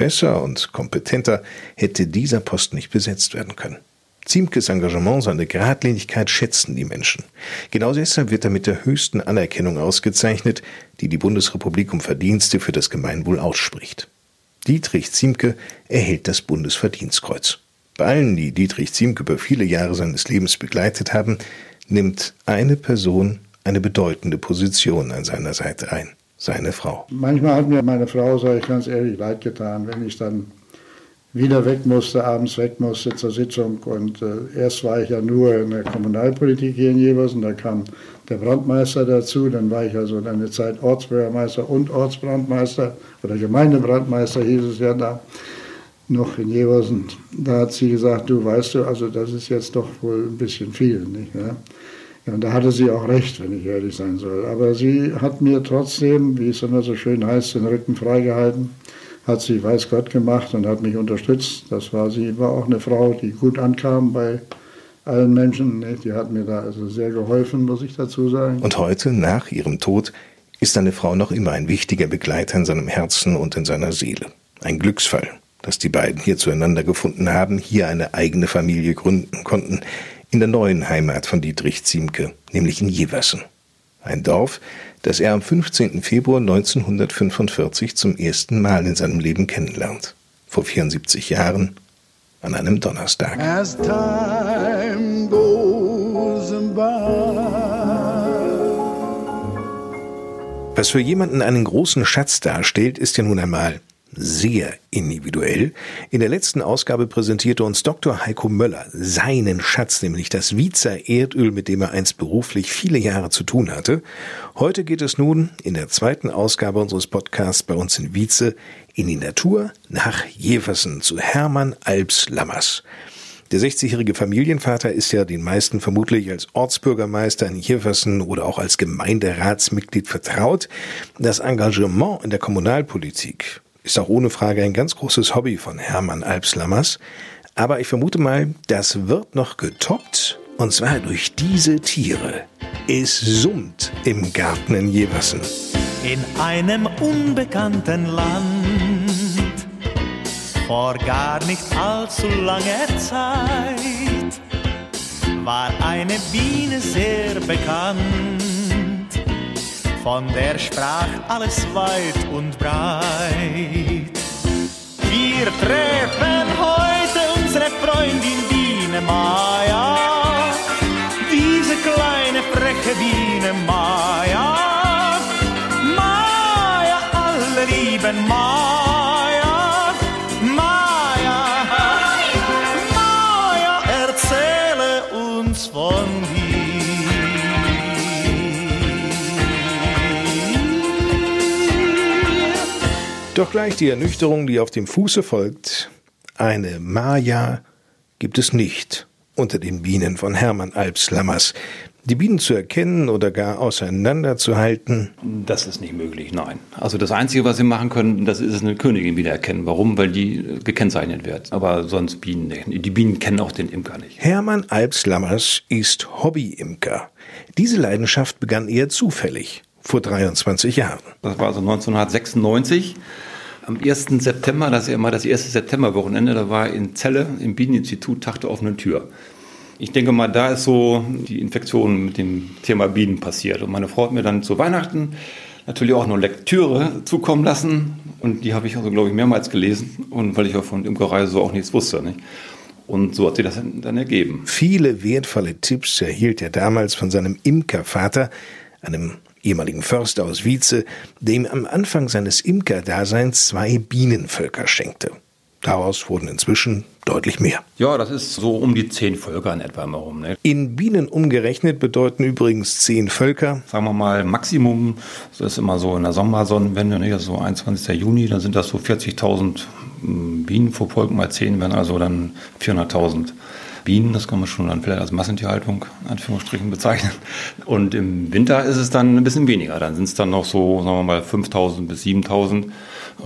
Besser und kompetenter hätte dieser Posten nicht besetzt werden können. Ziemkes Engagement, seine Geradlinigkeit schätzen die Menschen. Genau deshalb wird er mit der höchsten Anerkennung ausgezeichnet, die die Bundesrepublik um Verdienste für das Gemeinwohl ausspricht. Dietrich Ziemke erhält das Bundesverdienstkreuz. Bei allen, die Dietrich Ziemke über viele Jahre seines Lebens begleitet haben, nimmt eine Person eine bedeutende Position an seiner Seite ein seine Frau. Manchmal hat mir meine Frau, sage ich ganz ehrlich, leid getan, wenn ich dann wieder weg musste, abends weg musste zur Sitzung. Und äh, erst war ich ja nur in der Kommunalpolitik hier in Jeversen, da kam der Brandmeister dazu, dann war ich also eine Zeit Ortsbürgermeister und Ortsbrandmeister oder Gemeindebrandmeister hieß es ja da noch in Jeversen. Da hat sie gesagt, du weißt du, also das ist jetzt doch wohl ein bisschen viel. Nicht, ja? Und da hatte sie auch recht, wenn ich ehrlich sein soll. Aber sie hat mir trotzdem, wie es immer so schön heißt, den Rücken freigehalten, hat sie weiß Gott gemacht und hat mich unterstützt. Das war sie, war auch eine Frau, die gut ankam bei allen Menschen. Die hat mir da also sehr geholfen, muss ich dazu sagen. Und heute, nach ihrem Tod, ist eine Frau noch immer ein wichtiger Begleiter in seinem Herzen und in seiner Seele. Ein Glücksfall, dass die beiden hier zueinander gefunden haben, hier eine eigene Familie gründen konnten, in der neuen Heimat von Dietrich Ziemke, nämlich in Jeversen. Ein Dorf, das er am 15. Februar 1945 zum ersten Mal in seinem Leben kennenlernt. Vor 74 Jahren, an einem Donnerstag. As time goes Was für jemanden einen großen Schatz darstellt, ist ja nun einmal sehr individuell. In der letzten Ausgabe präsentierte uns Dr. Heiko Möller seinen Schatz, nämlich das Wiezer Erdöl, mit dem er einst beruflich viele Jahre zu tun hatte. Heute geht es nun in der zweiten Ausgabe unseres Podcasts bei uns in Wietze in die Natur nach Jeversen zu Hermann Alps Lammers. Der 60-jährige Familienvater ist ja den meisten vermutlich als Ortsbürgermeister in Jeversen oder auch als Gemeinderatsmitglied vertraut. Das Engagement in der Kommunalpolitik ist auch ohne Frage ein ganz großes Hobby von Hermann Alpslammers. Aber ich vermute mal, das wird noch getoppt. Und zwar durch diese Tiere. Es summt im Garten in Jeversen. In einem unbekannten Land, vor gar nicht allzu langer Zeit, war eine Biene sehr bekannt von der sprach alles weit und breit. Wir treffen heute unsere Freundin Biene Maya, diese kleine freche Biene Maya. Maya, alle lieben Maya, Doch gleich die Ernüchterung, die auf dem Fuße folgt. Eine Maya gibt es nicht unter den Bienen von Hermann Alps Lammers. Die Bienen zu erkennen oder gar auseinanderzuhalten? Das ist nicht möglich, nein. Also das Einzige, was Sie machen können, das ist eine Königin wieder erkennen. Warum? Weil die gekennzeichnet wird. Aber sonst Bienen nicht. Die Bienen kennen auch den Imker nicht. Hermann Alps Lammers ist Hobbyimker. Diese Leidenschaft begann eher zufällig, vor 23 Jahren. Das war also 1996 am 1. September, das ist ja immer das erste Septemberwochenende, da war in Celle im Bieneninstitut Tag der offenen Tür. Ich denke mal, da ist so die Infektion mit dem Thema Bienen passiert. Und meine Frau hat mir dann zu Weihnachten natürlich auch eine Lektüre zukommen lassen. Und die habe ich also, glaube ich, mehrmals gelesen. Und weil ich ja von Imkerei so auch nichts wusste. Nicht? Und so hat sich das dann ergeben. Viele wertvolle Tipps erhielt er damals von seinem Imkervater, einem ehemaligen Förster aus Wietze, dem am Anfang seines Imkerdaseins zwei Bienenvölker schenkte. Daraus wurden inzwischen deutlich mehr. Ja, das ist so um die zehn Völker in etwa herum. Ne? In Bienen umgerechnet bedeuten übrigens zehn Völker. Sagen wir mal Maximum, das ist immer so in der Sommersonnenwende, ne? das ist so 21. Juni, dann sind das so 40.000 Bienen pro Volk mal zehn, wären also dann 400.000. Bienen, das kann man schon dann vielleicht als Massentierhaltung in Anführungsstrichen bezeichnen. Und im Winter ist es dann ein bisschen weniger. Dann sind es dann noch so, sagen wir mal, 5000 bis 7000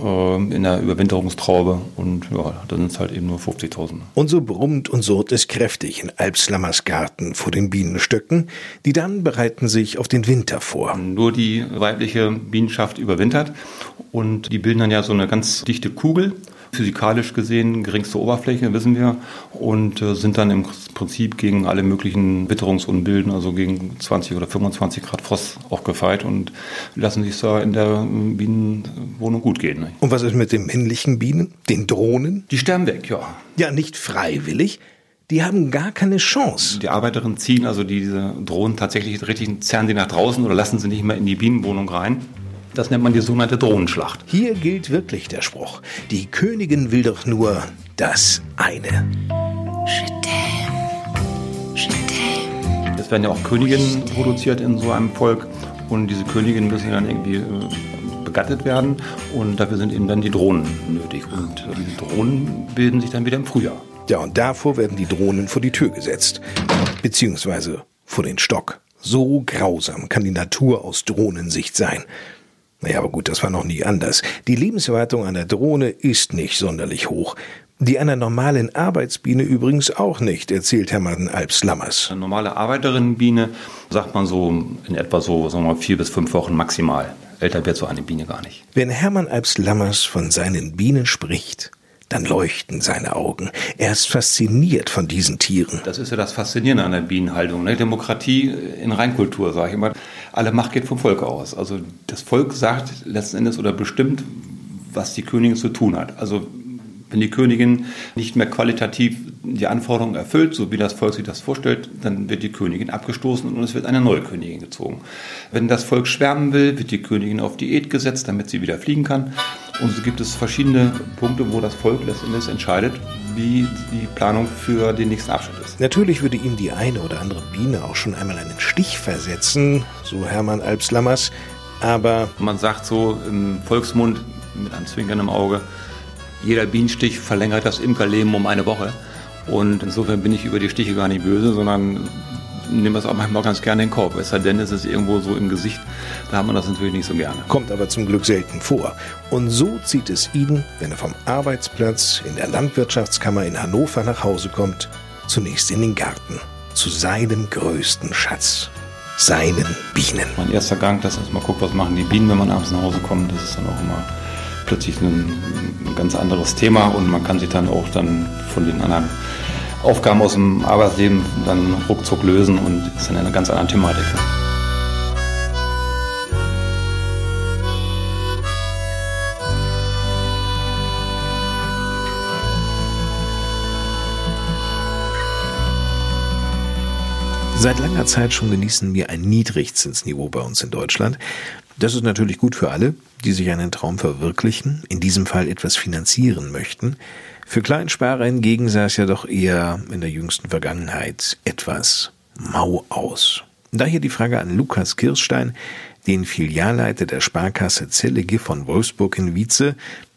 äh, in der Überwinterungstraube und ja, dann sind es halt eben nur 50.000. Und so brummt und surrt es kräftig in Alpslammers Garten vor den Bienenstöcken. Die dann bereiten sich auf den Winter vor. Nur die weibliche Bienenschaft überwintert und die bilden dann ja so eine ganz dichte Kugel physikalisch gesehen geringste Oberfläche, wissen wir, und äh, sind dann im Prinzip gegen alle möglichen Witterungsunbilden, also gegen 20 oder 25 Grad Frost auch gefeit und lassen sich da in der Bienenwohnung gut gehen. Ne? Und was ist mit den männlichen Bienen, den Drohnen? Die sterben weg, ja. Ja, nicht freiwillig. Die haben gar keine Chance. Die Arbeiterinnen ziehen also diese Drohnen tatsächlich richtig, zerren sie nach draußen oder lassen sie nicht mehr in die Bienenwohnung rein. Das nennt man die sogenannte Drohnenschlacht. Hier gilt wirklich der Spruch. Die Königin will doch nur das eine. Es werden ja auch Königinnen produziert in so einem Volk. Und diese Königinnen müssen dann irgendwie äh, begattet werden. Und dafür sind eben dann die Drohnen nötig. Und äh, diese Drohnen bilden sich dann wieder im Frühjahr. Ja, und davor werden die Drohnen vor die Tür gesetzt. Beziehungsweise vor den Stock. So grausam kann die Natur aus Drohnensicht sein. Naja, aber gut, das war noch nie anders. Die Lebenserwartung einer Drohne ist nicht sonderlich hoch. Die einer normalen Arbeitsbiene übrigens auch nicht, erzählt Hermann Alps Lammers. Eine normale Arbeiterinnenbiene sagt man so in etwa so sagen wir mal, vier bis fünf Wochen maximal. Älter wird so eine Biene gar nicht. Wenn Hermann Alps Lammers von seinen Bienen spricht, dann leuchten seine Augen. Er ist fasziniert von diesen Tieren. Das ist ja das Faszinierende an der Bienenhaltung. Ne? Demokratie in Reinkultur, sage ich immer. Alle Macht geht vom Volk aus. Also das Volk sagt letzten Endes oder bestimmt, was die Königin zu tun hat. Also wenn die Königin nicht mehr qualitativ die Anforderungen erfüllt, so wie das Volk sich das vorstellt, dann wird die Königin abgestoßen und es wird eine neue Königin gezogen. Wenn das Volk schwärmen will, wird die Königin auf Diät gesetzt, damit sie wieder fliegen kann. Und so gibt es verschiedene Punkte, wo das Volk letztendlich entscheidet, wie die Planung für den nächsten Abschnitt ist. Natürlich würde ihm die eine oder andere Biene auch schon einmal einen Stich versetzen, so Hermann Alpslammers, aber man sagt so im Volksmund mit einem zwinkernden Auge, jeder Bienenstich verlängert das Imkerleben um eine Woche. Und insofern bin ich über die Stiche gar nicht böse, sondern nehme das auch manchmal ganz gerne in den Korb. Es sei denn, es ist irgendwo so im Gesicht, da hat man das natürlich nicht so gerne. Kommt aber zum Glück selten vor. Und so zieht es ihn, wenn er vom Arbeitsplatz in der Landwirtschaftskammer in Hannover nach Hause kommt, zunächst in den Garten, zu seinem größten Schatz, seinen Bienen. Mein erster Gang, das ist mal gucken, was machen die Bienen, wenn man abends nach Hause kommt. Das ist dann auch immer plötzlich ein, ein ganz anderes Thema und man kann sich dann auch dann von den anderen Aufgaben aus dem Arbeitsleben dann ruckzuck lösen und ist dann eine ganz andere Thematik. Seit langer Zeit schon genießen wir ein Niedrigzinsniveau bei uns in Deutschland. Das ist natürlich gut für alle, die sich einen Traum verwirklichen, in diesem Fall etwas finanzieren möchten. Für Kleinsparer hingegen sah es ja doch eher in der jüngsten Vergangenheit etwas mau aus. Daher die Frage an Lukas Kirstein, den Filialleiter der Sparkasse Zellige von Wolfsburg in Wietze,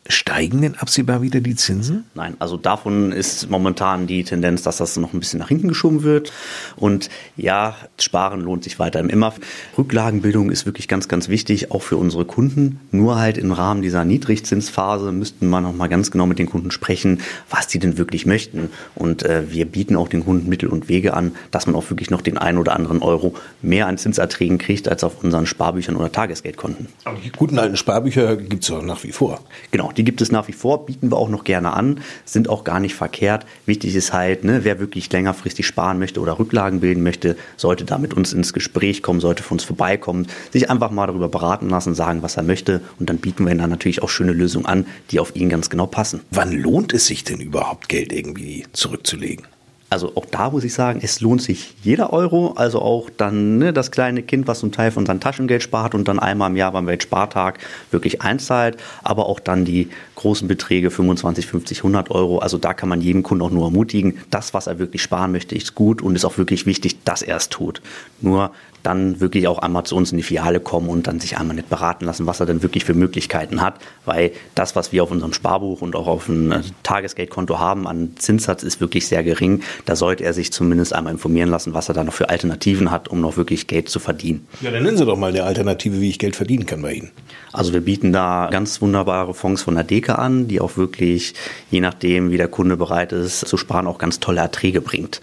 Steigen denn absehbar wieder die Zinsen? Nein, also davon ist momentan die Tendenz, dass das noch ein bisschen nach hinten geschoben wird. Und ja, Sparen lohnt sich weiterhin immer. Rücklagenbildung ist wirklich ganz, ganz wichtig, auch für unsere Kunden. Nur halt im Rahmen dieser Niedrigzinsphase müssten wir noch mal ganz genau mit den Kunden sprechen, was die denn wirklich möchten. Und äh, wir bieten auch den Kunden Mittel und Wege an, dass man auch wirklich noch den einen oder anderen Euro mehr an Zinserträgen kriegt als auf unseren Sparbüchern oder Tagesgeldkonten. Aber die guten alten Sparbücher gibt es doch nach wie vor. Genau, die gibt es nach wie vor, bieten wir auch noch gerne an, sind auch gar nicht verkehrt. Wichtig ist halt, ne, wer wirklich längerfristig sparen möchte oder Rücklagen bilden möchte, sollte da mit uns ins Gespräch kommen, sollte für uns vorbeikommen, sich einfach mal darüber beraten lassen, sagen, was er möchte und dann bieten wir ihm dann natürlich auch schöne Lösungen an, die auf ihn ganz genau passen. Wann lohnt es sich denn überhaupt, Geld irgendwie zurückzulegen? Also auch da muss ich sagen, es lohnt sich jeder Euro. Also auch dann ne, das kleine Kind, was zum Teil von seinem Taschengeld spart und dann einmal im Jahr beim Weltspartag wirklich einzahlt. Aber auch dann die großen Beträge 25, 50, 100 Euro. Also da kann man jedem Kunden auch nur ermutigen, das, was er wirklich sparen möchte, ist gut und ist auch wirklich wichtig, dass er es tut. Nur dann wirklich auch einmal zu uns in die Filiale kommen und dann sich einmal nicht beraten lassen, was er denn wirklich für Möglichkeiten hat. Weil das, was wir auf unserem Sparbuch und auch auf dem äh, Tagesgeldkonto haben an Zinssatz, ist wirklich sehr gering. Da sollte er sich zumindest einmal informieren lassen, was er da noch für Alternativen hat, um noch wirklich Geld zu verdienen. Ja, dann nennen Sie doch mal eine Alternative, wie ich Geld verdienen kann bei Ihnen. Also wir bieten da ganz wunderbare Fonds von der Deke an, die auch wirklich, je nachdem, wie der Kunde bereit ist zu sparen, auch ganz tolle Erträge bringt.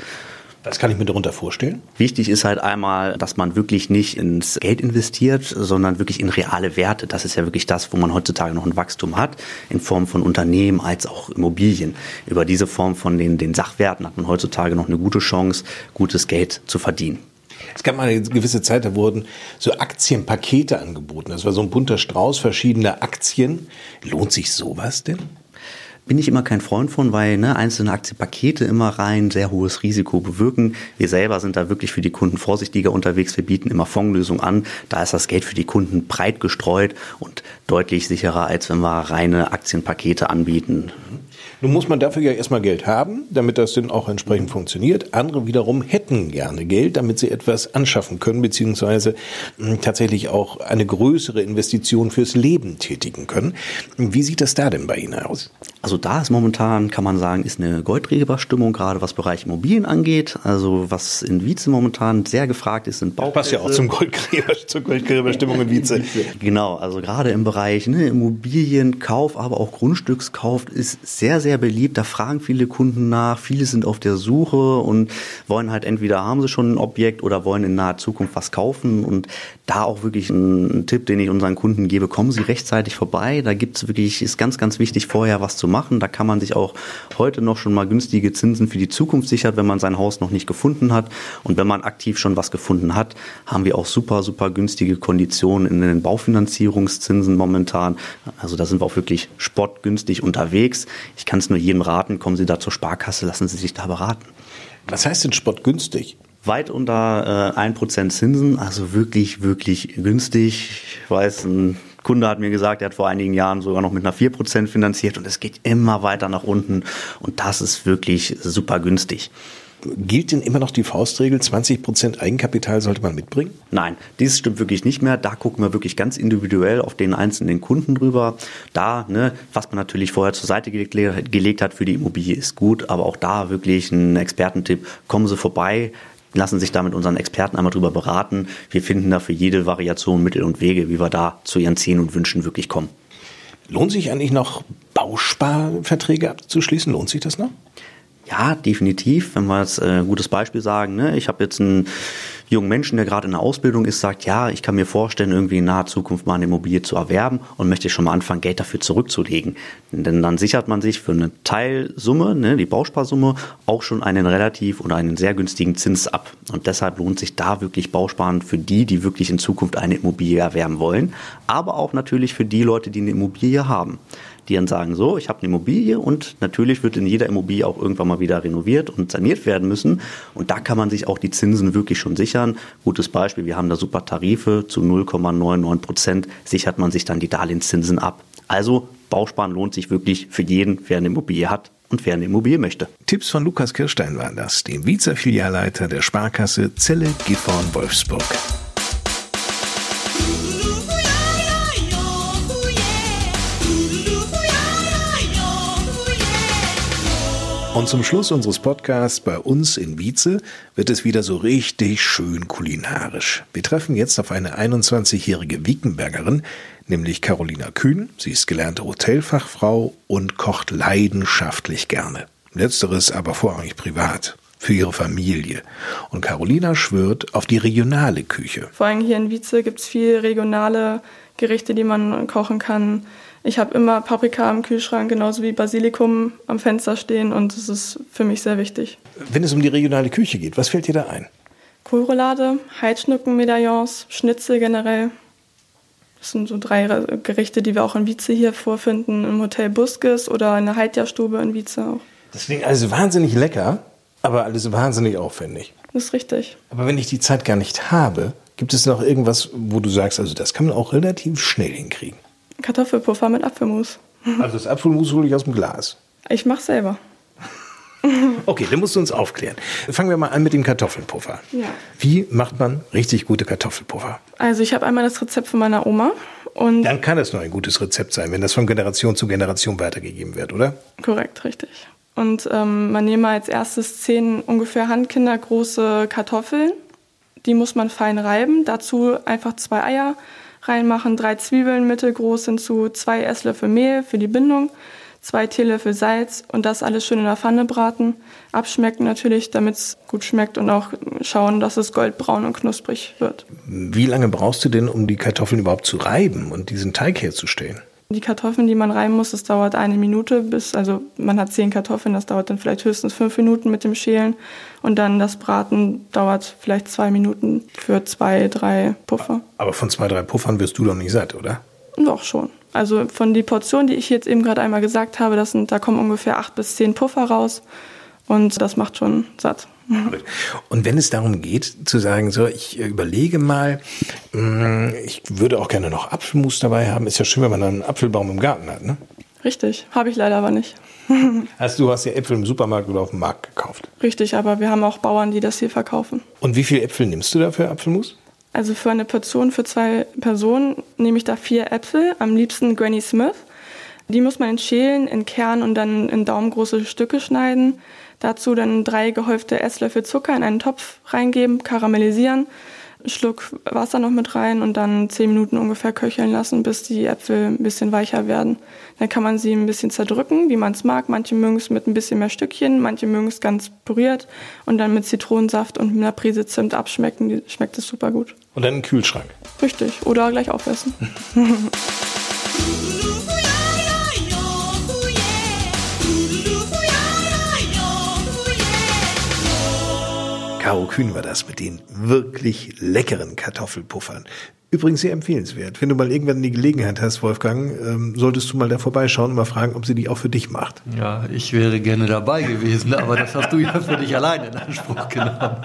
Was kann ich mir darunter vorstellen? Wichtig ist halt einmal, dass man wirklich nicht ins Geld investiert, sondern wirklich in reale Werte. Das ist ja wirklich das, wo man heutzutage noch ein Wachstum hat, in Form von Unternehmen als auch Immobilien. Über diese Form von den, den Sachwerten hat man heutzutage noch eine gute Chance, gutes Geld zu verdienen. Es gab mal eine gewisse Zeit, da wurden so Aktienpakete angeboten. Das war so ein bunter Strauß verschiedener Aktien. Lohnt sich sowas denn? Bin ich immer kein Freund von, weil ne, einzelne Aktienpakete immer rein sehr hohes Risiko bewirken. Wir selber sind da wirklich für die Kunden vorsichtiger unterwegs. Wir bieten immer Fondslösungen an. Da ist das Geld für die Kunden breit gestreut und deutlich sicherer, als wenn wir reine Aktienpakete anbieten. Nun muss man dafür ja erstmal Geld haben, damit das dann auch entsprechend funktioniert. Andere wiederum hätten gerne Geld, damit sie etwas anschaffen können, beziehungsweise hm, tatsächlich auch eine größere Investition fürs Leben tätigen können. Wie sieht das da denn bei Ihnen aus? Also da ist momentan, kann man sagen, ist eine Goldgräberstimmung, gerade was Bereich Immobilien angeht. Also was in Wietze momentan sehr gefragt ist, sind Bauplätze. Passt ja auch zum Goldgräber, zur Goldgräberstimmung in Wietze. *laughs* genau, also gerade im Bereich ne, Immobilienkauf, aber auch Grundstückskauf ist sehr, sehr beliebt. Da fragen viele Kunden nach. Viele sind auf der Suche und wollen halt entweder haben sie schon ein Objekt oder wollen in naher Zukunft was kaufen. Und da auch wirklich ein, Tipp, den ich unseren Kunden gebe, kommen Sie rechtzeitig vorbei. Da gibt es wirklich, ist ganz, ganz wichtig, vorher was zu machen. Da kann man sich auch heute noch schon mal günstige Zinsen für die Zukunft sichern, wenn man sein Haus noch nicht gefunden hat. Und wenn man aktiv schon was gefunden hat, haben wir auch super, super günstige Konditionen in den Baufinanzierungszinsen momentan. Also da sind wir auch wirklich sportgünstig unterwegs. Ich kann es nur jedem raten, kommen Sie da zur Sparkasse, lassen Sie sich da beraten. Was heißt denn sportgünstig? Weit unter äh, 1% Zinsen, also wirklich, wirklich günstig. Ich weiß, ein Kunde hat mir gesagt, er hat vor einigen Jahren sogar noch mit einer 4% finanziert und es geht immer weiter nach unten und das ist wirklich super günstig. Gilt denn immer noch die Faustregel, 20% Eigenkapital sollte man mitbringen? Nein, dies stimmt wirklich nicht mehr. Da gucken wir wirklich ganz individuell auf den einzelnen Kunden drüber. Da, ne, was man natürlich vorher zur Seite gelegt, gelegt hat für die Immobilie, ist gut, aber auch da wirklich ein Expertentipp, kommen Sie vorbei, lassen sich da mit unseren Experten einmal drüber beraten. Wir finden da für jede Variation Mittel und Wege, wie wir da zu Ihren Zielen und Wünschen wirklich kommen. Lohnt sich eigentlich noch Bausparverträge abzuschließen? Lohnt sich das noch? Ja, definitiv. Wenn wir jetzt ein äh, gutes Beispiel sagen, ne? ich habe jetzt einen jungen Menschen, der gerade in der Ausbildung ist, sagt, ja, ich kann mir vorstellen, irgendwie in naher Zukunft mal eine Immobilie zu erwerben und möchte schon mal anfangen, Geld dafür zurückzulegen. Denn dann sichert man sich für eine Teilsumme, ne, die Bausparsumme, auch schon einen relativ oder einen sehr günstigen Zins ab. Und deshalb lohnt sich da wirklich Bausparen für die, die wirklich in Zukunft eine Immobilie erwerben wollen, aber auch natürlich für die Leute, die eine Immobilie haben die dann sagen, so, ich habe eine Immobilie und natürlich wird in jeder Immobilie auch irgendwann mal wieder renoviert und saniert werden müssen. Und da kann man sich auch die Zinsen wirklich schon sichern. Gutes Beispiel, wir haben da super Tarife zu 0,99 Prozent, sichert man sich dann die Darlehenszinsen ab. Also Bausparen lohnt sich wirklich für jeden, wer eine Immobilie hat und wer eine Immobilie möchte. Tipps von Lukas Kirstein waren das, dem Vize-Filialleiter der Sparkasse Zelle Gifhorn Wolfsburg. Und zum Schluss unseres Podcasts bei uns in Wietze wird es wieder so richtig schön kulinarisch. Wir treffen jetzt auf eine 21-jährige Wiekenbergerin, nämlich Carolina Kühn. Sie ist gelernte Hotelfachfrau und kocht leidenschaftlich gerne. Letzteres aber vorrangig privat für ihre Familie. Und Carolina schwört auf die regionale Küche. Vor allem hier in Wietze gibt es viele regionale Gerichte, die man kochen kann. Ich habe immer Paprika im Kühlschrank, genauso wie Basilikum am Fenster stehen und das ist für mich sehr wichtig. Wenn es um die regionale Küche geht, was fällt dir da ein? Kohlroulade, Heidschnuckenmedaillons, Schnitzel generell. Das sind so drei Gerichte, die wir auch in Wietze hier vorfinden, im Hotel Buskes oder in der Heidja-Stube in Wietze auch. Das klingt alles wahnsinnig lecker, aber alles wahnsinnig aufwendig. Das ist richtig. Aber wenn ich die Zeit gar nicht habe, gibt es noch irgendwas, wo du sagst, also das kann man auch relativ schnell hinkriegen? Kartoffelpuffer mit Apfelmus. Also das Apfelmus hole ich aus dem Glas. Ich mache selber. *laughs* Okay, dann musst du uns aufklären. Fangen wir mal an mit dem Kartoffelpuffer. Ja. Wie macht man richtig gute Kartoffelpuffer? Also ich habe einmal das Rezept von meiner Oma und Dann kann es nur ein gutes Rezept sein, wenn das von Generation zu Generation weitergegeben wird, oder? korrekt, richtig. Und ähm, man nehme als erstes zehn ungefähr handkindergroße Kartoffeln. Die muss man fein reiben. Dazu einfach zwei Eier reinmachen, drei Zwiebeln mittelgroß hinzu, zwei Esslöffel Mehl für die Bindung, zwei Teelöffel Salz und das alles schön in der Pfanne braten. Abschmecken natürlich, damit es gut schmeckt und auch schauen, dass es goldbraun und knusprig wird. Wie lange brauchst du denn, um die Kartoffeln überhaupt zu reiben und diesen Teig herzustellen? Die Kartoffeln, die man reiben muss, das dauert eine Minute bis, also man hat zehn Kartoffeln, das dauert dann vielleicht höchstens fünf Minuten mit dem Schälen und dann das Braten dauert vielleicht zwei Minuten für zwei, drei Puffer. Aber von zwei, drei Puffern wirst du doch nicht satt, oder? Doch schon. Also von die Portion, die ich jetzt eben gerade einmal gesagt habe, das sind, da kommen ungefähr acht bis zehn Puffer raus und das macht schon satt. Und wenn es darum geht, zu sagen, so, ich äh, überlege mal, mh, ich würde auch gerne noch Apfelmus dabei haben, ist ja schön, wenn man einen Apfelbaum im Garten hat, ne? Richtig, habe ich leider aber nicht. *laughs* Also du hast ja Äpfel im Supermarkt oder auf dem Markt gekauft. Richtig, aber wir haben auch Bauern, die das hier verkaufen. Und wie viele Äpfel nimmst du da für Apfelmus? Also für eine Portion für zwei Personen nehme ich da vier Äpfel, am liebsten Granny Smith. Die muss man in Schälen, in Kern und dann in daumengroße Stücke schneiden. Dazu dann drei gehäufte Esslöffel Zucker in einen Topf reingeben, karamellisieren, einen Schluck Wasser noch mit rein und dann zehn Minuten ungefähr köcheln lassen, bis die Äpfel ein bisschen weicher werden. Dann kann man sie ein bisschen zerdrücken, wie man es mag. Manche mögen es mit ein bisschen mehr Stückchen, manche mögen es ganz püriert und dann mit Zitronensaft und einer Prise Zimt abschmecken. Die schmeckt es super gut. Und dann im Kühlschrank. Richtig. Oder gleich aufessen. *laughs* Caro Kühn war das mit den wirklich leckeren Kartoffelpuffern. Übrigens sehr empfehlenswert. Wenn du mal irgendwann die Gelegenheit hast, Wolfgang, ähm, solltest du mal da vorbeischauen und mal fragen, ob sie die auch für dich macht. Ja, ich wäre gerne dabei gewesen, aber das hast du ja für dich alleine in Anspruch genommen.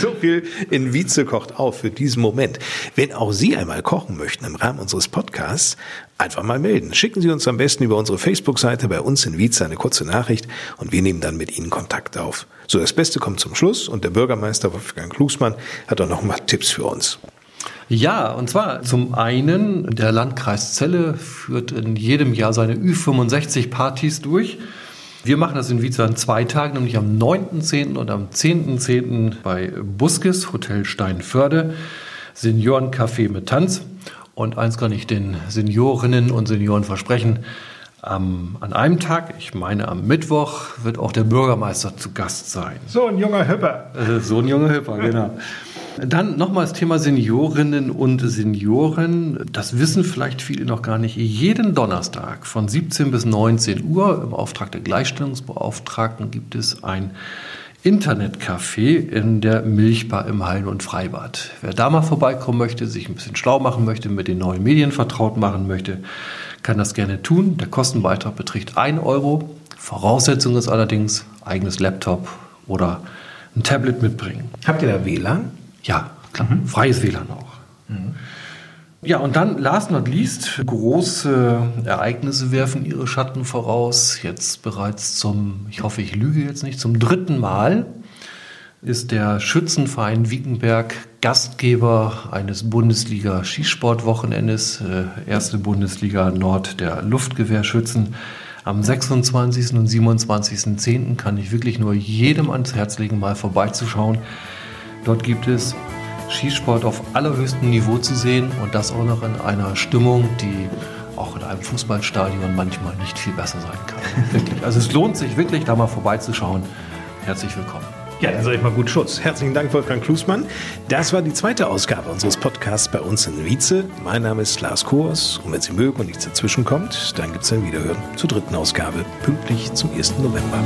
So viel in Wietze kocht auf für diesen Moment. Wenn auch Sie einmal kochen möchten im Rahmen unseres Podcasts, einfach mal melden. Schicken Sie uns am besten über unsere Facebook-Seite bei uns in Wietze eine kurze Nachricht und wir nehmen dann mit Ihnen Kontakt auf. So, das Beste kommt zum Schluss und der Bürgermeister Wolfgang Klugsmann hat auch noch mal Tipps für uns. Ja, und zwar zum einen, der Landkreis Celle führt in jedem Jahr seine Ü65-Partys durch. Wir machen das in Wietze an zwei Tagen, nämlich am 9.10. und am 10.10. bei Buskes, Hotel Steinförde, Seniorencafé mit Tanz. Und eins kann ich den Seniorinnen und Senioren versprechen, am, an einem Tag, ich meine am Mittwoch, wird auch der Bürgermeister zu Gast sein. So ein junger Hüpper. Äh, so ein junger Hüpper, *laughs* genau. Dann nochmal das Thema Seniorinnen und Senioren. Das wissen vielleicht viele noch gar nicht. Jeden Donnerstag von 17 bis 19 Uhr im Auftrag der Gleichstellungsbeauftragten gibt es ein Internetcafé in der Milchbar im Hallen- und Freibad. Wer da mal vorbeikommen möchte, sich ein bisschen schlau machen möchte, mit den neuen Medien vertraut machen möchte, kann das gerne tun. Der Kostenbeitrag beträgt 1 Euro. Voraussetzung ist allerdings eigenes Laptop oder ein Tablet mitbringen. Habt ihr da WLAN? Ja, klar. Freies WLAN auch. Ja, und dann, last not least, große Ereignisse werfen ihre Schatten voraus. Jetzt bereits zum, ich hoffe, ich lüge jetzt nicht, zum dritten Mal ist der Schützenverein Wiekenberg Gastgeber eines Bundesliga-Skisportwochenendes, äh, erste Bundesliga Nord der Luftgewehrschützen. Am 26. und 27.10. kann ich wirklich nur jedem ans Herz legen, mal vorbeizuschauen. Dort gibt es Skisport auf allerhöchstem Niveau zu sehen und das auch noch in einer Stimmung, die auch in einem Fußballstadion manchmal nicht viel besser sein kann. *laughs* Wirklich. Also es lohnt sich wirklich, da mal vorbeizuschauen. Herzlich willkommen. Ja, dann sage ich mal gut Schutz. Herzlichen Dank, Wolfgang Klusmann. Das war die zweite Ausgabe unseres Podcasts bei uns in Wietze. Mein Name ist Lars Kors und wenn Sie mögen und nichts dazwischen kommt, dann gibt es ein Wiederhören zur dritten Ausgabe, pünktlich zum 1. November.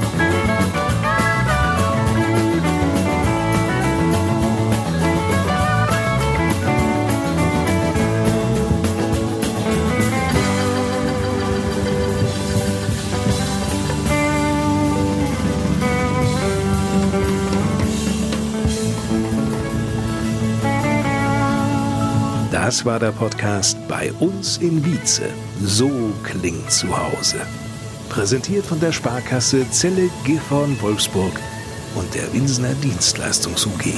Das war der Podcast bei uns in Wietze. So klingt zu Hause. Präsentiert von der Sparkasse Celle Gifhorn Wolfsburg und der Winsener Dienstleistungs UG.